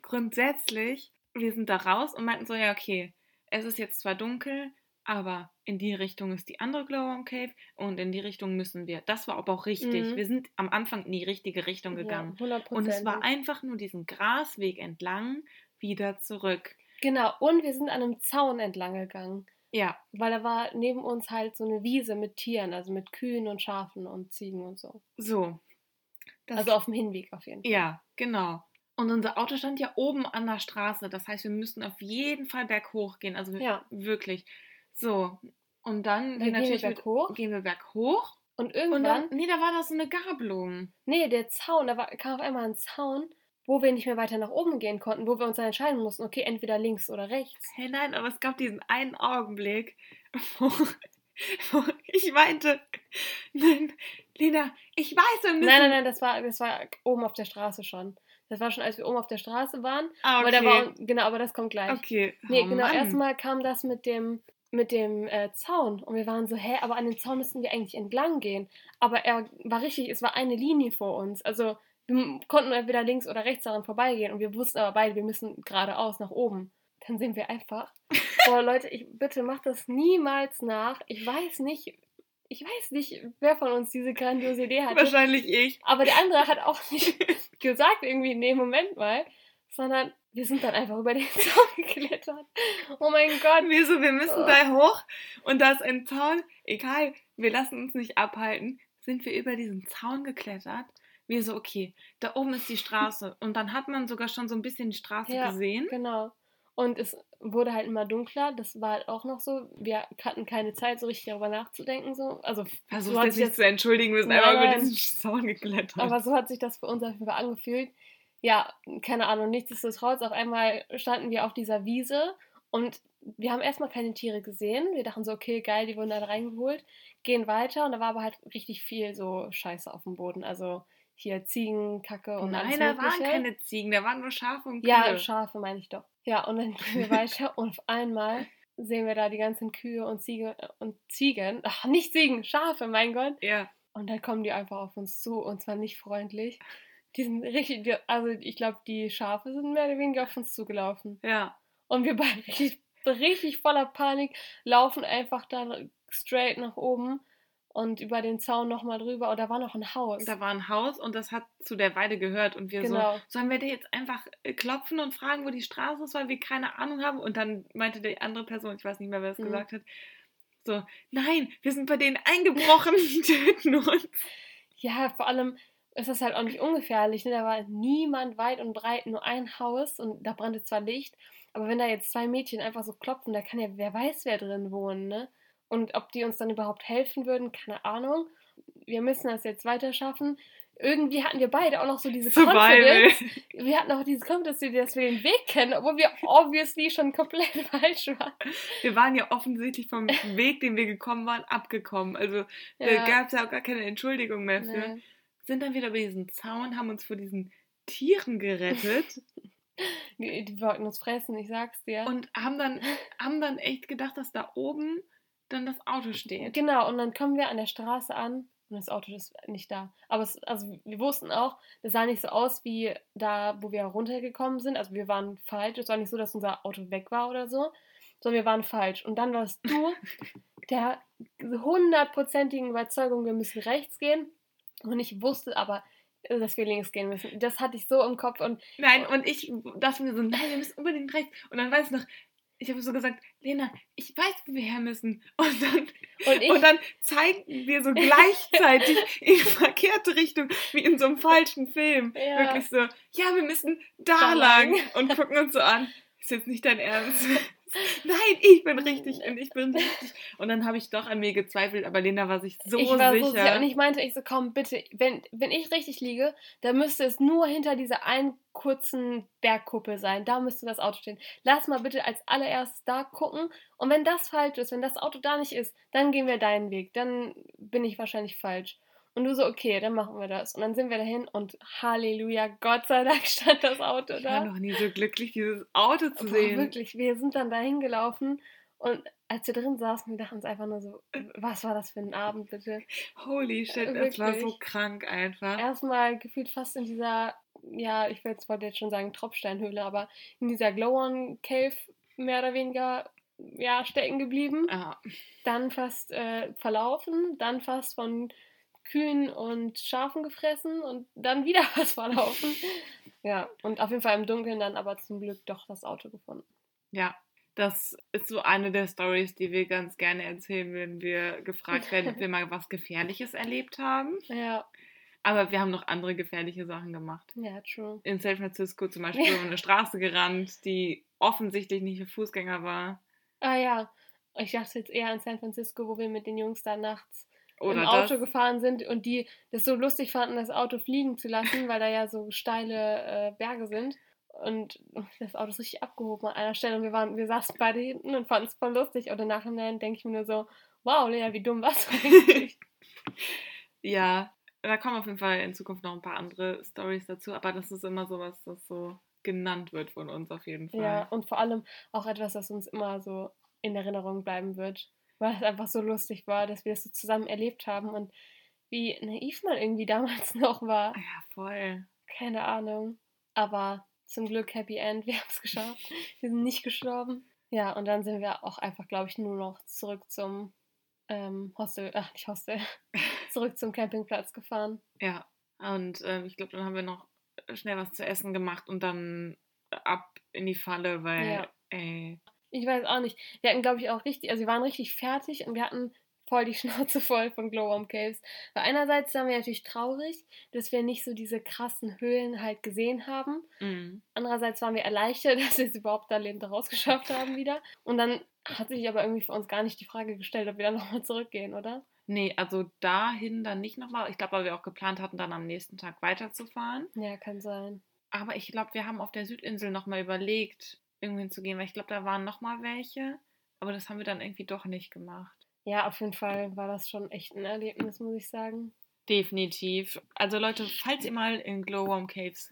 grundsätzlich, wir sind da raus und meinten so, ja, okay, es ist jetzt zwar dunkel, aber in die Richtung ist die andere Glowworm Cave und in die Richtung müssen wir. Das war aber auch richtig. Mhm. Wir sind am Anfang in die richtige Richtung gegangen. Ja, 100 und es war einfach nur diesen Grasweg entlang wieder zurück. Genau, und wir sind an einem Zaun entlang gegangen. Ja, Weil da war neben uns halt so eine Wiese mit Tieren, also mit Kühen und Schafen und Ziegen und so. so. Das also auf dem Hinweg auf jeden Fall. Ja, genau. Und unser Auto stand ja oben an der Straße. Das heißt, wir müssten auf jeden Fall berghoch gehen. Also Ja. wirklich. So. Und dann, Dann gehen wir berghoch. gehen wir berghoch. Und Und irgendwann, dann, nee, da war das so eine Gabelung. nee, der Zaun, da war, kam auf einmal ein Zaun, wo wir nicht mehr weiter nach oben gehen konnten, wo wir uns dann entscheiden mussten, okay, entweder links oder rechts. Hey, nein, aber es gab diesen einen Augenblick, wo, wo ich meinte, nein, Lena, ich weiß, wir müssen... Nein, nein, nein, das war, das war oben auf der Straße schon. Das war schon, als wir oben auf der Straße waren. Ah, Aber okay. da war, genau, aber das kommt gleich. okay. Nee, oh, genau, Mann. erstmal kam das mit dem, mit dem äh, Zaun. Und wir waren so, hä, aber an den Zaun müssten wir eigentlich entlang gehen. Aber er war richtig, es war eine Linie vor uns. Also wir konnten entweder links oder rechts daran vorbeigehen. Und wir wussten aber beide, wir müssen geradeaus nach oben. Dann sind wir einfach. Boah, Leute, ich bitte macht das niemals nach. Ich weiß nicht, ich weiß nicht, wer von uns diese grandiose Idee hatte. Wahrscheinlich ich. Aber der andere hat auch nicht gesagt, irgendwie, nee, Moment mal, sondern wir sind dann einfach über den Zaun geklettert. Oh mein Gott. Wir so, wir müssen Oh. da hoch und da ist ein Zaun. Egal, wir lassen uns nicht abhalten. Sind wir über diesen Zaun geklettert? Wir so, okay, da oben ist die Straße. Und dann hat man sogar schon so ein bisschen die Straße Ja, gesehen. Genau. Und es wurde halt immer dunkler. Das war halt auch noch so. Wir hatten keine Zeit, so richtig darüber nachzudenken. So. Also, Versuchst so jetzt nicht zu entschuldigen, wir sind Nein, einfach über diesen Zaun geklettert. Aber so hat sich das für uns auf jeden Fall angefühlt. Ja, keine Ahnung, nichtsdestotrotz, auf einmal standen wir auf dieser Wiese und wir haben erstmal keine Tiere gesehen. Wir dachten so, okay, geil, die wurden da reingeholt, gehen weiter und da war aber halt richtig viel so Scheiße auf dem Boden. Also hier Ziegen, Kacke und alles Nein, da waren keine Ziegen, da waren nur Schafe und Kühe. Ja, Schafe meine ich doch. Ja, und dann gehen wir weiter und auf einmal sehen wir da die ganzen Kühe und Ziege und Ziegen. Ach, nicht Ziegen, Schafe, mein Gott. ja. Und dann kommen die einfach auf uns zu und zwar nicht freundlich. Die sind richtig, also ich glaube, die Schafe sind mehr oder weniger auf uns zugelaufen. ja. Und wir beide richtig, richtig voller Panik laufen einfach da straight nach oben und über den Zaun nochmal drüber. Und da war noch ein Haus. Da war ein Haus und das hat zu der Weide gehört. Und wir Genau. so, sollen wir dir jetzt einfach äh, klopfen und fragen, wo die Straße ist, weil wir keine Ahnung haben? Und dann meinte die andere Person, ich weiß nicht mehr, wer es Mhm. gesagt hat, so, nein, wir sind bei denen eingebrochen, die töten uns. Ja, vor allem ist das halt auch nicht ungefährlich. Ne? Da war niemand weit und breit, nur ein Haus und da brannte zwar Licht, aber wenn da jetzt zwei Mädchen einfach so klopfen, da kann ja wer weiß, wer drin wohnen, ne? Und ob die uns dann überhaupt helfen würden, keine Ahnung. Wir müssen das jetzt weiter schaffen. Irgendwie hatten wir beide auch noch so diese Survival. Confidence. Wir hatten auch diese Confidence, dass wir den Weg kennen, obwohl wir obviously schon komplett falsch waren. Wir waren ja offensichtlich vom Weg, den wir gekommen waren, abgekommen. Also da Ja. gab es ja auch gar keine Entschuldigung mehr für. Nee. Sind dann wieder über diesen Zaun, haben uns vor diesen Tieren gerettet Die, die wollten uns fressen, ich sag's dir. und haben dann, haben dann echt gedacht, dass da oben dann das Auto steht. Genau, und dann kommen wir an der Straße an und das Auto ist nicht da. Aber es, also wir wussten auch, das sah nicht so aus wie da, wo wir runtergekommen sind. Also wir waren falsch. Es war nicht so, dass unser Auto weg war oder so, sondern wir waren falsch. Und dann warst du der hundertprozentigen Überzeugung, wir müssen rechts gehen. Und ich wusste aber, dass wir links gehen müssen. Das hatte ich so im Kopf und. Nein, und ich dachte mir so, nein, wir müssen unbedingt rechts. Und dann weiß ich noch, ich habe so gesagt, Lena, ich weiß, wo wir her müssen. Und dann, und, ich, und dann zeigten wir so gleichzeitig in verkehrte Richtung, wie in so einem falschen Film. Ja. Wirklich so, ja, wir müssen da, da lang. lang. Und gucken uns so an. Ist jetzt nicht dein Ernst. Nein, ich bin richtig und ich bin richtig. Und dann habe ich doch an mir gezweifelt, aber Lena war sich so ich war sicher. So sicher. Und ich meinte, ich so, komm, bitte, wenn, wenn ich richtig liege, dann müsste es nur hinter dieser einen kurzen Bergkuppel sein. Da müsste das Auto stehen. Lass mal bitte als allererstes da gucken. Und wenn das falsch ist, wenn das Auto da nicht ist, dann gehen wir deinen Weg. Dann bin ich wahrscheinlich falsch. Und du so, okay, dann machen wir das. Und dann sind wir dahin und Halleluja, Gott sei Dank stand das Auto da. Ich war noch nie so glücklich, dieses Auto zu Boah, sehen. Wirklich, wir sind dann dahin gelaufen und als wir drin saßen, wir dachten uns einfach nur so, was war das für ein Abend, bitte? Holy shit, äh, das war so krank einfach. Erstmal gefühlt fast in dieser, ja, ich wollte jetzt schon sagen Tropfsteinhöhle, aber in dieser Glow-On-Cave mehr oder weniger ja, stecken geblieben. Ah. Dann fast äh, verlaufen, dann fast von Kühen und Schafen gefressen und dann wieder was verlaufen. ja, und auf jeden Fall im Dunkeln dann aber zum Glück doch das Auto gefunden. Ja, das ist so eine der Stories, die wir ganz gerne erzählen, wenn wir gefragt werden, ob wir mal was Gefährliches erlebt haben. Ja. Aber wir haben noch andere gefährliche Sachen gemacht. Ja, true. In San Francisco zum Beispiel ja. eine Straße gerannt, die offensichtlich nicht für Fußgänger war. Ah ja, ich dachte jetzt eher an San Francisco, wo wir mit den Jungs da nachts oder im Auto das. gefahren sind und die das so lustig fanden, das Auto fliegen zu lassen, weil da ja so steile äh, Berge sind. Und das Auto ist richtig abgehoben an einer Stelle und wir, waren, wir saßen beide hinten und fanden es voll lustig. Und im Nachhinein denke ich mir nur so, wow, Lea, wie dumm warst du eigentlich? ja, da kommen auf jeden Fall in Zukunft noch ein paar andere Stories dazu, aber das ist immer sowas, das so genannt wird von uns auf jeden Fall. Ja, und vor allem auch etwas, das uns immer so in Erinnerung bleiben wird weil es einfach so lustig war, dass wir das so zusammen erlebt haben und wie naiv man irgendwie damals noch war. Ja, voll. Keine Ahnung. Aber zum Glück Happy End, wir haben es geschafft. Wir sind nicht gestorben. Ja, und dann sind wir auch einfach, glaube ich, nur noch zurück zum ähm, Hostel, ach nicht Hostel, zurück zum Campingplatz gefahren. Ja, und ähm, ich glaube, dann haben wir noch schnell was zu essen gemacht und dann ab in die Falle, weil, ja. ey, ich weiß auch nicht. Wir hatten, glaube ich, auch richtig, also wir waren richtig fertig und wir hatten voll die Schnauze voll von Glowworm Caves. Weil einerseits waren wir natürlich traurig, dass wir nicht so diese krassen Höhlen halt gesehen haben. Mhm. Andererseits waren wir erleichtert, dass wir es überhaupt da lebend rausgeschafft haben wieder. Und dann hat sich aber irgendwie für uns gar nicht die Frage gestellt, ob wir dann nochmal zurückgehen, oder? Nee, also dahin dann nicht nochmal. Ich glaube, weil wir auch geplant hatten, dann am nächsten Tag weiterzufahren. Ja, kann sein. Aber ich glaube, wir haben auf der Südinsel nochmal überlegt, irgendwo hinzugehen, weil ich glaube, da waren noch mal welche, aber das haben wir dann irgendwie doch nicht gemacht. Ja, auf jeden Fall war das schon echt ein Erlebnis, muss ich sagen. Definitiv. Also Leute, falls ihr mal in Glowworm Caves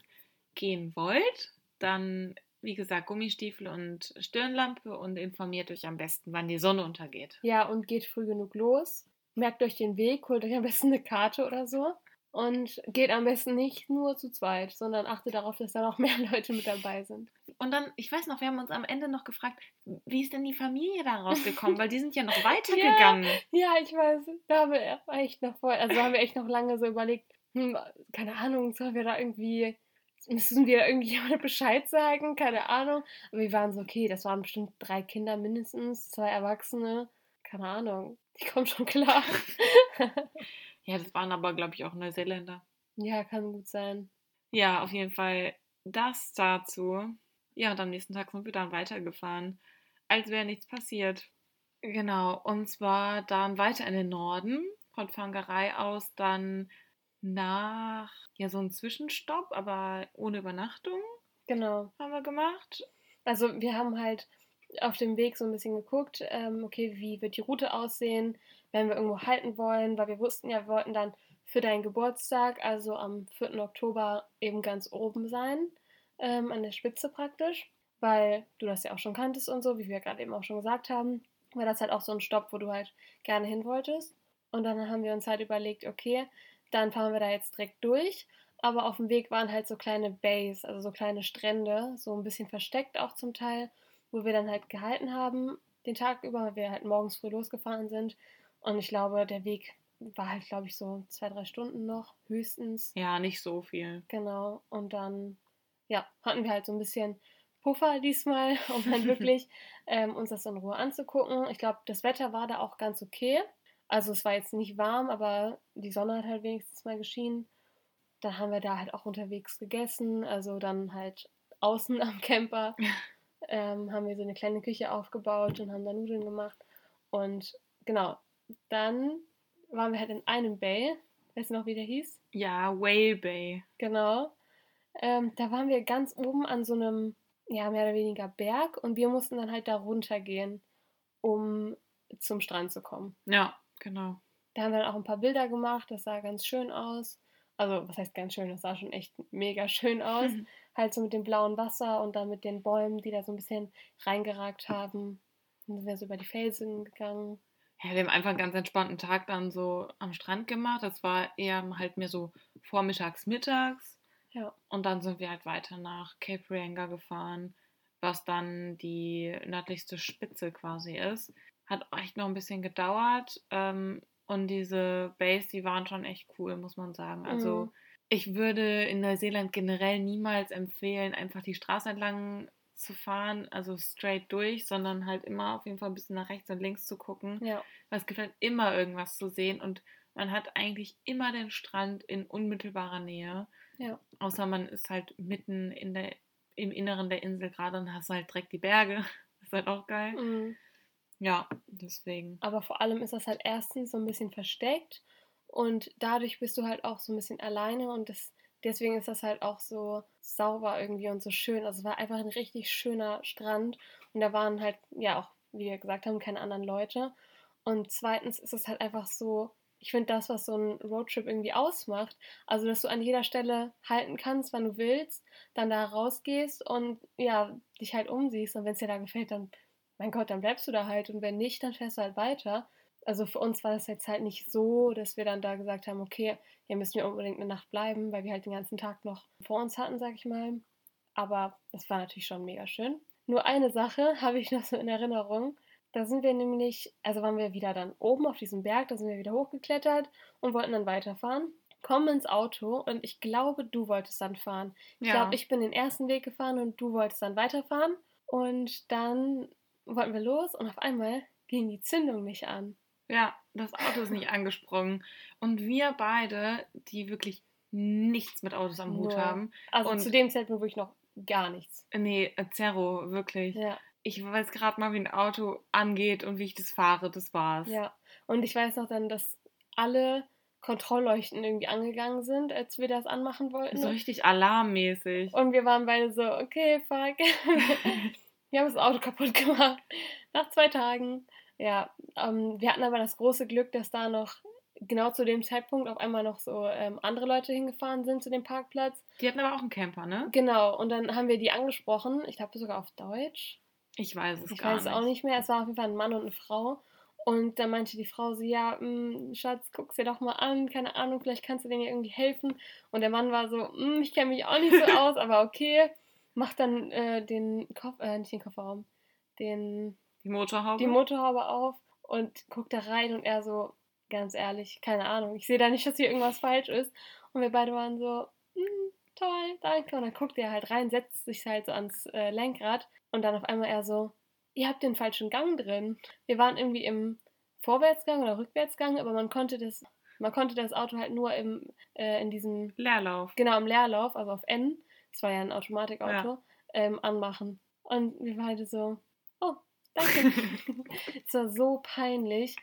gehen wollt, dann wie gesagt Gummistiefel und Stirnlampe und informiert euch am besten, wann die Sonne untergeht. Ja, und geht früh genug los. Merkt euch den Weg, holt euch am besten eine Karte oder so. Und geht am besten nicht nur zu zweit, sondern achtet darauf, dass da noch mehr Leute mit dabei sind. Und dann, ich weiß noch, wir haben uns am Ende noch gefragt, wie ist denn die Familie da rausgekommen? Weil die sind ja noch weitergegangen. ja, ja, ich weiß. Da haben wir echt noch voll, also haben wir echt noch lange so überlegt, hm, keine Ahnung, sollen wir da irgendwie, müssen wir da irgendjemandem Bescheid sagen? Keine Ahnung. Aber wir waren so, okay, das waren bestimmt drei Kinder mindestens, zwei Erwachsene. Keine Ahnung. Die kommen schon klar. Ja, das waren aber, glaube ich, auch Neuseeländer. Ja, kann gut sein. Ja, auf jeden Fall das dazu. Ja, und am nächsten Tag sind wir dann weitergefahren, als wäre nichts passiert. Genau, und zwar dann weiter in den Norden, von Fangerei aus dann nach, ja, so ein Zwischenstopp, aber ohne Übernachtung. Genau. Haben wir gemacht. Also wir haben halt auf dem Weg so ein bisschen geguckt, ähm, okay, wie wird die Route aussehen, wenn wir irgendwo halten wollen, weil wir wussten ja, wir wollten dann für deinen Geburtstag, also am 4. Oktober, eben ganz oben sein, ähm, an der Spitze praktisch, weil du das ja auch schon kanntest und so, wie wir gerade eben auch schon gesagt haben, war das halt auch so ein Stopp, wo du halt gerne hin wolltest. Und dann haben wir uns halt überlegt, okay, dann fahren wir da jetzt direkt durch. Aber auf dem Weg waren halt so kleine Bays, also so kleine Strände, so ein bisschen versteckt auch zum Teil wo wir dann halt gehalten haben den Tag über, weil wir halt morgens früh losgefahren sind. Und ich glaube, der Weg war halt, glaube ich, so zwei, drei Stunden noch, höchstens. Ja, nicht so viel. Genau. Und dann, ja, hatten wir halt so ein bisschen Puffer diesmal, um dann wirklich ähm, uns das in Ruhe anzugucken. Ich glaube, das Wetter war da auch ganz okay. Also es war jetzt nicht warm, aber die Sonne hat halt wenigstens mal geschienen. Dann haben wir da halt auch unterwegs gegessen, also dann halt außen am Camper ähm, haben wir so eine kleine Küche aufgebaut und haben da Nudeln gemacht. Und genau, dann waren wir halt in einem Bay. Weißt du noch, wie der hieß? Ja, Whale Bay. Genau. Ähm, da waren wir ganz oben an so einem, ja, mehr oder weniger Berg und wir mussten dann halt da runtergehen, um zum Strand zu kommen. Ja, genau. Da haben wir dann auch ein paar Bilder gemacht, das sah ganz schön aus. Also, was heißt ganz schön? Das sah schon echt mega schön aus. halt so mit dem blauen Wasser und dann mit den Bäumen, die da so ein bisschen reingeragt haben. Dann sind wir so über die Felsen gegangen. Ja, wir haben einfach einen ganz entspannten Tag dann so am Strand gemacht. Das war eher halt mehr so vormittags, mittags. Ja. Und dann sind wir halt weiter nach Cape Reinga gefahren, was dann die nördlichste Spitze quasi ist. Hat echt noch ein bisschen gedauert. Ähm, und diese Bays, die waren schon echt cool, muss man sagen. Also Mhm. Ich würde in Neuseeland generell niemals empfehlen, einfach die Straße entlang zu fahren, also straight durch, sondern halt immer auf jeden Fall ein bisschen nach rechts und links zu gucken. Ja. Weil es gibt halt immer irgendwas zu sehen und man hat eigentlich immer den Strand in unmittelbarer Nähe. Ja. Außer man ist halt mitten in der, im Inneren der Insel gerade und hast halt direkt die Berge. ist halt auch geil. Mhm. Ja, deswegen. Aber vor allem ist das halt erstens so ein bisschen versteckt und dadurch bist du halt auch so ein bisschen alleine und das, deswegen ist das halt auch so sauber irgendwie und so schön. Also es war einfach ein richtig schöner Strand und da waren halt, ja auch, wie wir gesagt haben, keine anderen Leute. Und zweitens ist es halt einfach so, ich finde das, was so ein Roadtrip irgendwie ausmacht, also dass du an jeder Stelle halten kannst, wann du willst, dann da rausgehst und ja, dich halt umsiehst und wenn es dir da gefällt, dann, mein Gott, dann bleibst du da halt und wenn nicht, dann fährst du halt weiter. Also für uns war das jetzt halt nicht so, dass wir dann da gesagt haben, okay, hier müssen wir unbedingt eine Nacht bleiben, weil wir halt den ganzen Tag noch vor uns hatten, sag ich mal. Aber es war natürlich schon mega schön. Nur eine Sache habe ich noch so in Erinnerung. Da sind wir nämlich, also waren wir wieder dann oben auf diesem Berg, da sind wir wieder hochgeklettert und wollten dann weiterfahren. Kommen ins Auto und ich glaube, du wolltest dann fahren. Ich Ja. glaube, ich bin den ersten Weg gefahren und du wolltest dann weiterfahren. Und dann wollten wir los und auf einmal ging die Zündung nicht an. Ja, das Auto ist nicht angesprungen. Und wir beide, die wirklich nichts mit Autos am Hut Null. haben. Also Und- zu dem Zeitpunkt wirklich noch gar nichts. Nee, äh, Zero, wirklich. Ja, Ich weiß gerade mal, wie ein Auto angeht und wie ich das fahre. Das war's. ja. Und ich weiß noch dann, dass alle Kontrollleuchten irgendwie angegangen sind, als wir das anmachen wollten. So richtig alarmmäßig. Und wir waren beide so, okay, fuck. wir haben das Auto kaputt gemacht. Nach zwei Tagen. Ja, ähm, wir hatten aber das große Glück, dass da noch genau zu dem Zeitpunkt auf einmal noch so ähm, andere Leute hingefahren sind zu dem Parkplatz. Die hatten aber auch einen Camper, ne? Genau, und dann haben wir die angesprochen. Ich glaube sogar auf Deutsch. Ich weiß es Ich gar weiß es auch nicht mehr. Es war auf jeden Fall ein Mann und eine Frau. Und dann meinte die Frau so, ja, mh, Schatz, guck's dir doch mal an, keine Ahnung, vielleicht kannst du denen ja irgendwie helfen. Und der Mann war so, "Mh, ich kenne mich auch nicht so aus, aber okay. Macht dann äh, den Kopf, äh, nicht den Kofferraum, den, Die Motorhaube? die Motorhaube auf und guckt da rein und er so, ganz ehrlich, keine Ahnung, ich sehe da nicht, dass hier irgendwas falsch ist. Und wir beide waren so, "Mm, toll, danke. Und dann guckt er halt rein, setzt sich halt so ans äh, Lenkrad und dann auf einmal er so, ihr habt den falschen Gang drin. Wir waren irgendwie im Vorwärtsgang oder Rückwärtsgang, aber man konnte das, man konnte das Auto halt nur im, äh, in diesem, Leerlauf. genau im Leerlauf, also auf N, das war ja ein Automatikauto, Ja. ähm, anmachen. Und wir beide so, danke. es war so peinlich,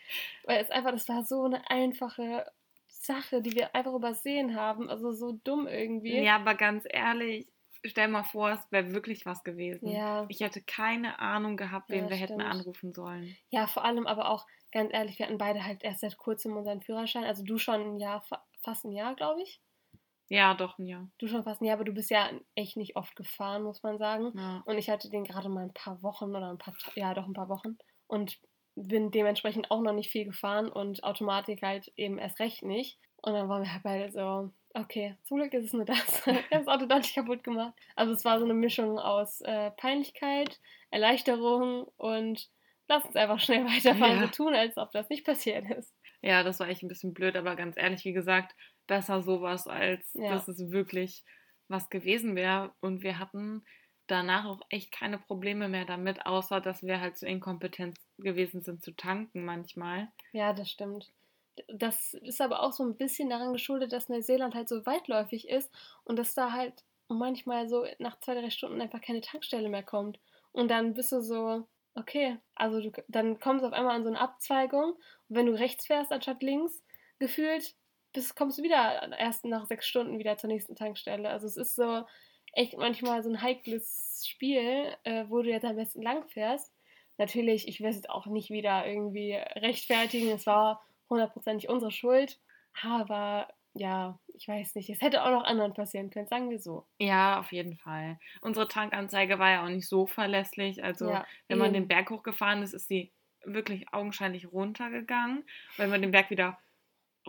weil es einfach, das war so eine einfache Sache, die wir einfach übersehen haben, also so dumm irgendwie. Ja, aber ganz ehrlich, stell mal vor, es wäre wirklich was gewesen. Ja. Ich hätte keine Ahnung gehabt, wen Ja, wir hätten stimmt. anrufen sollen. Ja, vor allem aber auch, ganz ehrlich, wir hatten beide halt erst seit kurzem unseren Führerschein. Also du schon ein Jahr, fa- fast ein Jahr, glaube ich. Ja, doch, ja. Du schon fast ein Jahr, aber du bist ja echt nicht oft gefahren, muss man sagen. ja. Und ich hatte den gerade mal ein paar Wochen oder ein paar, ja doch ein paar Wochen. Und bin dementsprechend auch noch nicht viel gefahren und Automatik halt eben erst recht nicht. Und dann waren wir halt beide so, okay, zum Glück ist es nur das. Wir haben das Auto nicht kaputt gemacht. Also es war so eine Mischung aus äh, Peinlichkeit, Erleichterung und lass uns einfach schnell weiterfahren, Ja. so tun, als ob das nicht passiert ist. Ja, das war echt ein bisschen blöd, aber ganz ehrlich, wie gesagt, besser sowas, als Ja. dass es wirklich was gewesen wäre. Und wir hatten danach auch echt keine Probleme mehr damit, außer dass wir halt so inkompetent gewesen sind zu tanken manchmal. Ja, das stimmt. Das ist aber auch so ein bisschen daran geschuldet, dass Neuseeland halt so weitläufig ist und dass da halt manchmal so nach zwei, drei Stunden einfach keine Tankstelle mehr kommt. Und dann bist du so, okay, also du, dann kommst du auf einmal an so eine Abzweigung und wenn du rechts fährst anstatt links, gefühlt, bist, kommst du wieder erst nach sechs Stunden wieder zur nächsten Tankstelle. Also es ist so echt manchmal so ein heikles Spiel, äh, wo du jetzt am besten lang fährst. Natürlich, ich will es jetzt auch nicht wieder irgendwie rechtfertigen. Es war hundertprozentig unsere Schuld. Aber ja, ich weiß nicht. Es hätte auch noch anderen passieren können, sagen wir so. Ja, auf jeden Fall. Unsere Tankanzeige war ja auch nicht so verlässlich. Also, Ja, wenn man den Berg hochgefahren ist, ist sie wirklich augenscheinlich runtergegangen. Wenn man den Berg wieder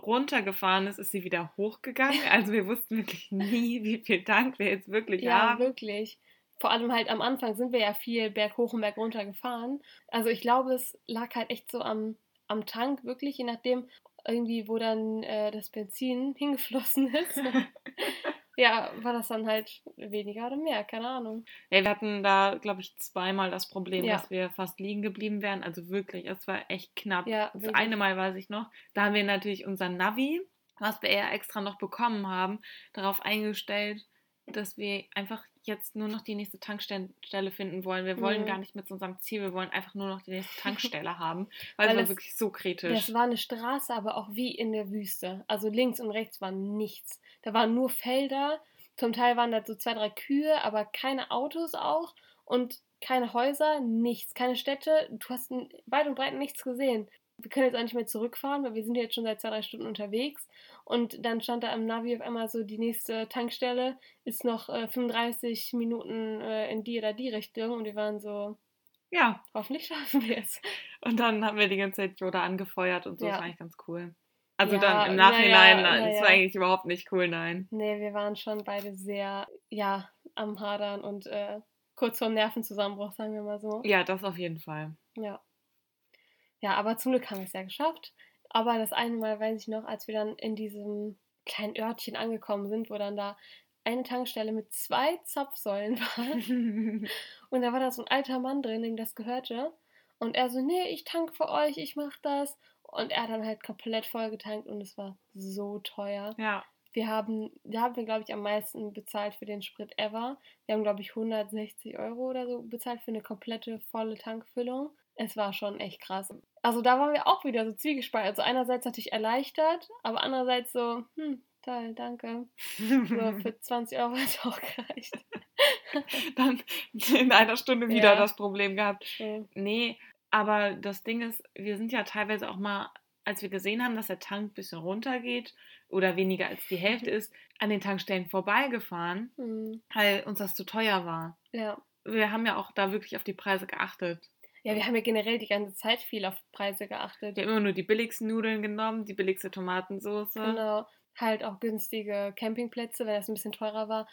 runtergefahren ist, ist sie wieder hochgegangen. Also, wir wussten wirklich nie, wie viel Tank wir jetzt wirklich Ja, haben. wirklich. Vor allem halt am Anfang sind wir ja viel Berg hoch und Berg runter gefahren. Also ich glaube, es lag halt echt so am, am Tank, wirklich, je nachdem irgendwie, wo dann äh, das Benzin hingeflossen ist. ja, war das dann halt weniger oder mehr, keine Ahnung. Ja, wir hatten da, glaube ich, zweimal das Problem, Ja. dass wir fast liegen geblieben wären. Also wirklich, es war echt knapp. Ja, das eine Mal weiß ich noch, da haben wir natürlich unser Navi, was wir ja extra noch bekommen haben, darauf eingestellt, dass wir einfach jetzt nur noch die nächste Tankstelle finden wollen. Wir wollen Mhm. gar nicht mit zu unserem Ziel, wir wollen einfach nur noch die nächste Tankstelle haben, weil, Weil es war das- wirklich so kritisch. Das war eine Straße, aber auch wie in der Wüste. Also links und rechts war nichts. Da waren nur Felder. Zum Teil waren da so zwei, drei Kühe, aber keine Autos auch. Und keine Häuser, nichts. Keine Städte. Du hast weit und breit nichts gesehen. Wir können jetzt auch nicht mehr zurückfahren, weil wir sind jetzt schon seit zwei, drei Stunden unterwegs. Und dann stand da am Navi auf einmal so, die nächste Tankstelle ist noch äh, 35 Minuten äh, in die oder die Richtung. Und wir waren so, ja, hoffentlich schaffen wir es. und dann haben wir die ganze Zeit Yoda angefeuert und so, das Ja. war eigentlich ganz cool. Also Ja, dann im na ja, Nachhinein, na es ja. war eigentlich überhaupt nicht cool, nein. Nee, wir waren schon beide sehr, ja, am Hadern und äh, kurz vorm Nervenzusammenbruch, sagen wir mal so. Ja, das auf jeden Fall. Ja. Ja, aber zum Glück haben wir es ja geschafft. Aber das eine Mal weiß ich noch, als wir dann in diesem kleinen Örtchen angekommen sind, wo dann da eine Tankstelle mit zwei Zapfsäulen war. Und da war da so ein alter Mann drin, dem das gehörte. Und er so, nee, ich tank für euch, ich mach das. Und er hat dann halt komplett voll getankt und es war so teuer. ja, Wir haben, da haben wir, glaube ich, am meisten bezahlt für den Sprit ever. Wir haben, glaube ich, 160 Euro oder so bezahlt für eine komplette volle Tankfüllung. Es war schon echt krass. Also da waren wir auch wieder so zwiegespalten. Also einerseits natürlich erleichtert, aber andererseits so, hm, toll, danke. So, für 20 Euro hat es auch gereicht. dann in einer Stunde wieder Ja. das Problem gehabt. So. Nee, aber das Ding ist, wir sind ja teilweise auch mal, als wir gesehen haben, dass der Tank ein bisschen runtergeht oder weniger als die Hälfte ist, an den Tankstellen vorbeigefahren, Hm, weil uns das zu teuer war. ja. Wir haben ja auch da wirklich auf die Preise geachtet. Ja, wir haben ja generell die ganze Zeit viel auf Preise geachtet. Wir haben immer nur die billigsten Nudeln genommen, die billigste Tomatensauce. Genau. Halt auch günstige Campingplätze, wenn das ein bisschen teurer war,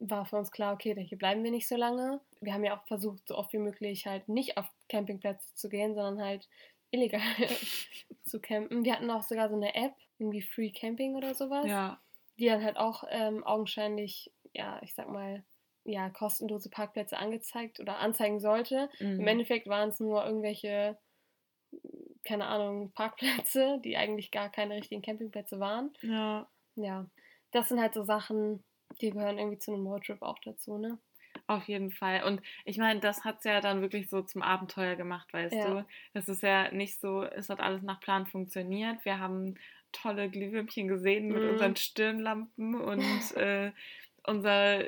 war für uns klar, okay, hier bleiben wir nicht so lange. Wir haben ja auch versucht, so oft wie möglich halt nicht auf Campingplätze zu gehen, sondern halt illegal zu campen. Wir hatten auch sogar so eine App, irgendwie Free Camping oder sowas, Ja, die dann halt auch ähm, augenscheinlich, ja, ich sag mal, ja, kostenlose Parkplätze angezeigt oder anzeigen sollte. mhm. Im Endeffekt waren es nur irgendwelche, keine Ahnung, Parkplätze, die eigentlich gar keine richtigen Campingplätze waren. ja, Ja, das sind halt so Sachen, die gehören irgendwie zu einem Roadtrip auch dazu, ne? auf jeden Fall. Und ich meine, das hat es ja dann wirklich so zum Abenteuer gemacht, weißt Ja. du. Das ist ja nicht so, es hat alles nach Plan funktioniert. Wir haben tolle Glühwürmchen gesehen mit Mhm. unseren Stirnlampen und äh, unser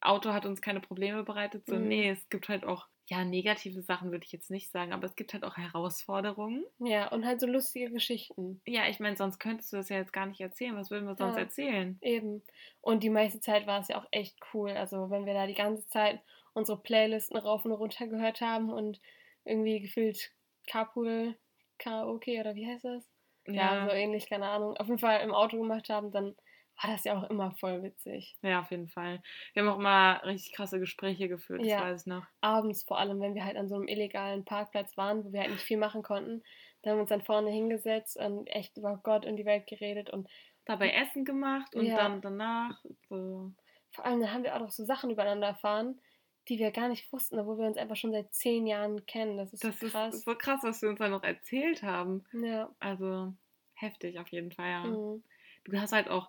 Auto hat uns keine Probleme bereitet. So, Mhm. nee, es gibt halt auch, ja, negative Sachen würde ich jetzt nicht sagen, aber es gibt halt auch Herausforderungen. Ja, und halt so lustige Geschichten. Ja, ich meine, sonst könntest du das ja jetzt gar nicht erzählen. Was würden wir sonst Ja. erzählen? Eben. Und die meiste Zeit war es ja auch echt cool. Also, wenn wir da die ganze Zeit unsere Playlisten rauf und runter gehört haben und irgendwie gefühlt Carpool, Karaoke oder wie heißt das? Ja, so ähnlich, keine Ahnung. Auf jeden Fall im Auto gemacht haben, dann war das ja auch immer voll witzig. Ja, auf jeden Fall. Wir haben auch immer richtig krasse Gespräche geführt, das Ja. weiß ich noch. Abends vor allem, wenn wir halt an so einem illegalen Parkplatz waren, wo wir halt nicht viel machen konnten. Da haben wir uns dann vorne hingesetzt und echt über Gott und die Welt geredet und Dabei Essen gemacht und Ja. dann danach so. vor allem dann haben wir auch noch so Sachen übereinander erfahren, die wir gar nicht wussten, obwohl wir uns einfach schon seit zehn Jahren kennen. Das ist Das so ist krass. so krass, was wir uns da noch erzählt haben. ja. Also heftig auf jeden Fall, ja. Mhm. Du hast halt auch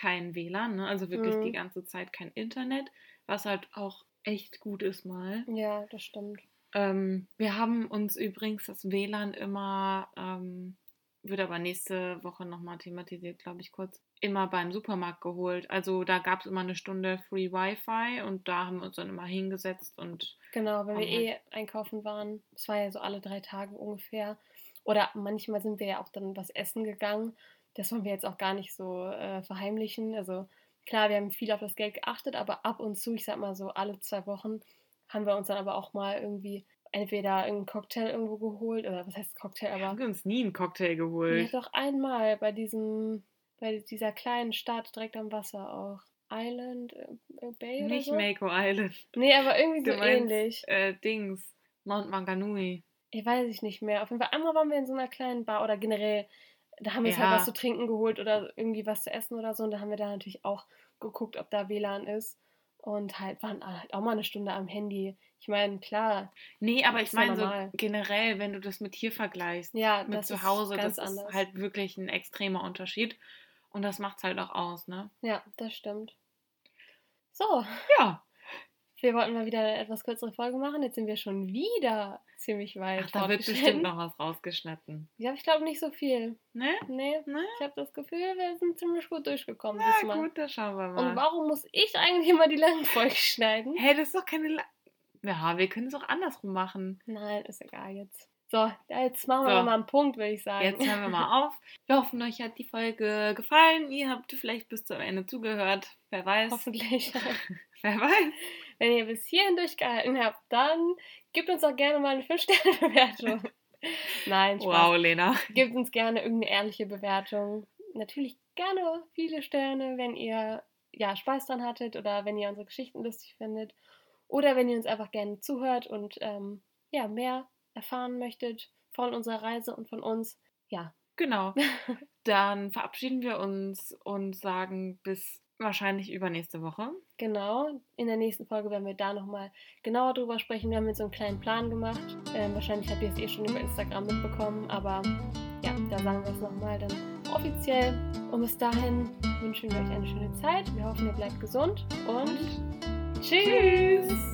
kein WLAN, ne? Also wirklich Mhm. die ganze Zeit kein Internet, was halt auch echt gut ist mal. ja, das stimmt. Ähm, wir haben uns übrigens das WLAN immer, ähm, wird aber nächste Woche nochmal thematisiert, glaube ich, kurz, immer beim Supermarkt geholt. Also da gab es immer eine Stunde Free Wi-Fi und da haben wir uns dann immer hingesetzt und Genau, wenn wir eh einkaufen waren, es war ja so alle drei Tage ungefähr. Oder manchmal sind wir ja auch dann was essen gegangen. Das wollen wir jetzt auch gar nicht so äh, verheimlichen. Also klar, wir haben viel auf das Geld geachtet, aber ab und zu, ich sag mal so alle zwei Wochen, haben wir uns dann aber auch mal irgendwie entweder irgendeinen Cocktail irgendwo geholt oder was heißt Cocktail, aber haben wir uns nie einen Cocktail ja, geholt. doch einmal bei diesem, bei dieser kleinen Stadt direkt am Wasser auch. Island äh, Bay oder Nicht so? Mako Island. Nee, aber irgendwie Du so meinst, ähnlich. Äh, Dings. Mount Manganui. Ich weiß ich nicht mehr. Auf jeden Fall einmal waren wir in so einer kleinen Bar oder generell, da haben wir uns Ja. halt was zu trinken geholt oder irgendwie was zu essen oder so. Und da haben wir da natürlich auch geguckt, ob da WLAN ist. Und halt waren halt auch mal eine Stunde am Handy. Ich meine, klar, Nee, aber ich meine so generell, wenn du das mit hier vergleichst, ja, mit zu Hause, das anders. ist halt wirklich ein extremer Unterschied. Und das macht es halt auch aus, ne? Ja, das stimmt. So, Ja. Wir wollten mal wieder eine etwas kürzere Folge machen. Jetzt sind wir schon wieder ziemlich weit. Ach, da wird bestimmt noch was rausgeschnitten. Ja, ich glaube nicht so viel. Ne? Nee, Ne? ich habe das Gefühl, wir sind ziemlich gut durchgekommen Na diesmal. gut, dann schauen wir Und mal. warum muss ich eigentlich immer die langen Folgen schneiden? Hey, das ist doch keine. La ja, wir können es auch andersrum machen. Nein, ist egal jetzt. So, jetzt machen wir So. mal einen Punkt, würde ich sagen. Jetzt hören wir mal auf. Wir hoffen, euch hat die Folge gefallen. Ihr habt vielleicht bis zum Ende zugehört. Wer weiß. Hoffentlich. Wer weiß. Wenn ihr bis hierhin durchgehalten habt, dann gebt uns auch gerne mal eine 5-Sterne-Bewertung. Nein, Spaß. Wow, Lena. Gebt uns gerne irgendeine ehrliche Bewertung. Natürlich gerne viele Sterne, wenn ihr ja, Spaß dran hattet oder wenn ihr unsere Geschichten lustig findet. Oder wenn ihr uns einfach gerne zuhört und ähm, ja, mehr erfahren möchtet von unserer Reise und von uns. Ja, Genau. Dann verabschieden wir uns und sagen bis wahrscheinlich übernächste Woche. Genau, in der nächsten Folge werden wir da nochmal genauer drüber sprechen. Wir haben jetzt so einen kleinen Plan gemacht. Ähm, wahrscheinlich habt ihr es eh schon über Instagram mitbekommen, aber ja, da sagen wir es nochmal dann offiziell. Und bis dahin wünschen wir euch eine schöne Zeit. Wir hoffen, ihr bleibt gesund und tschüss.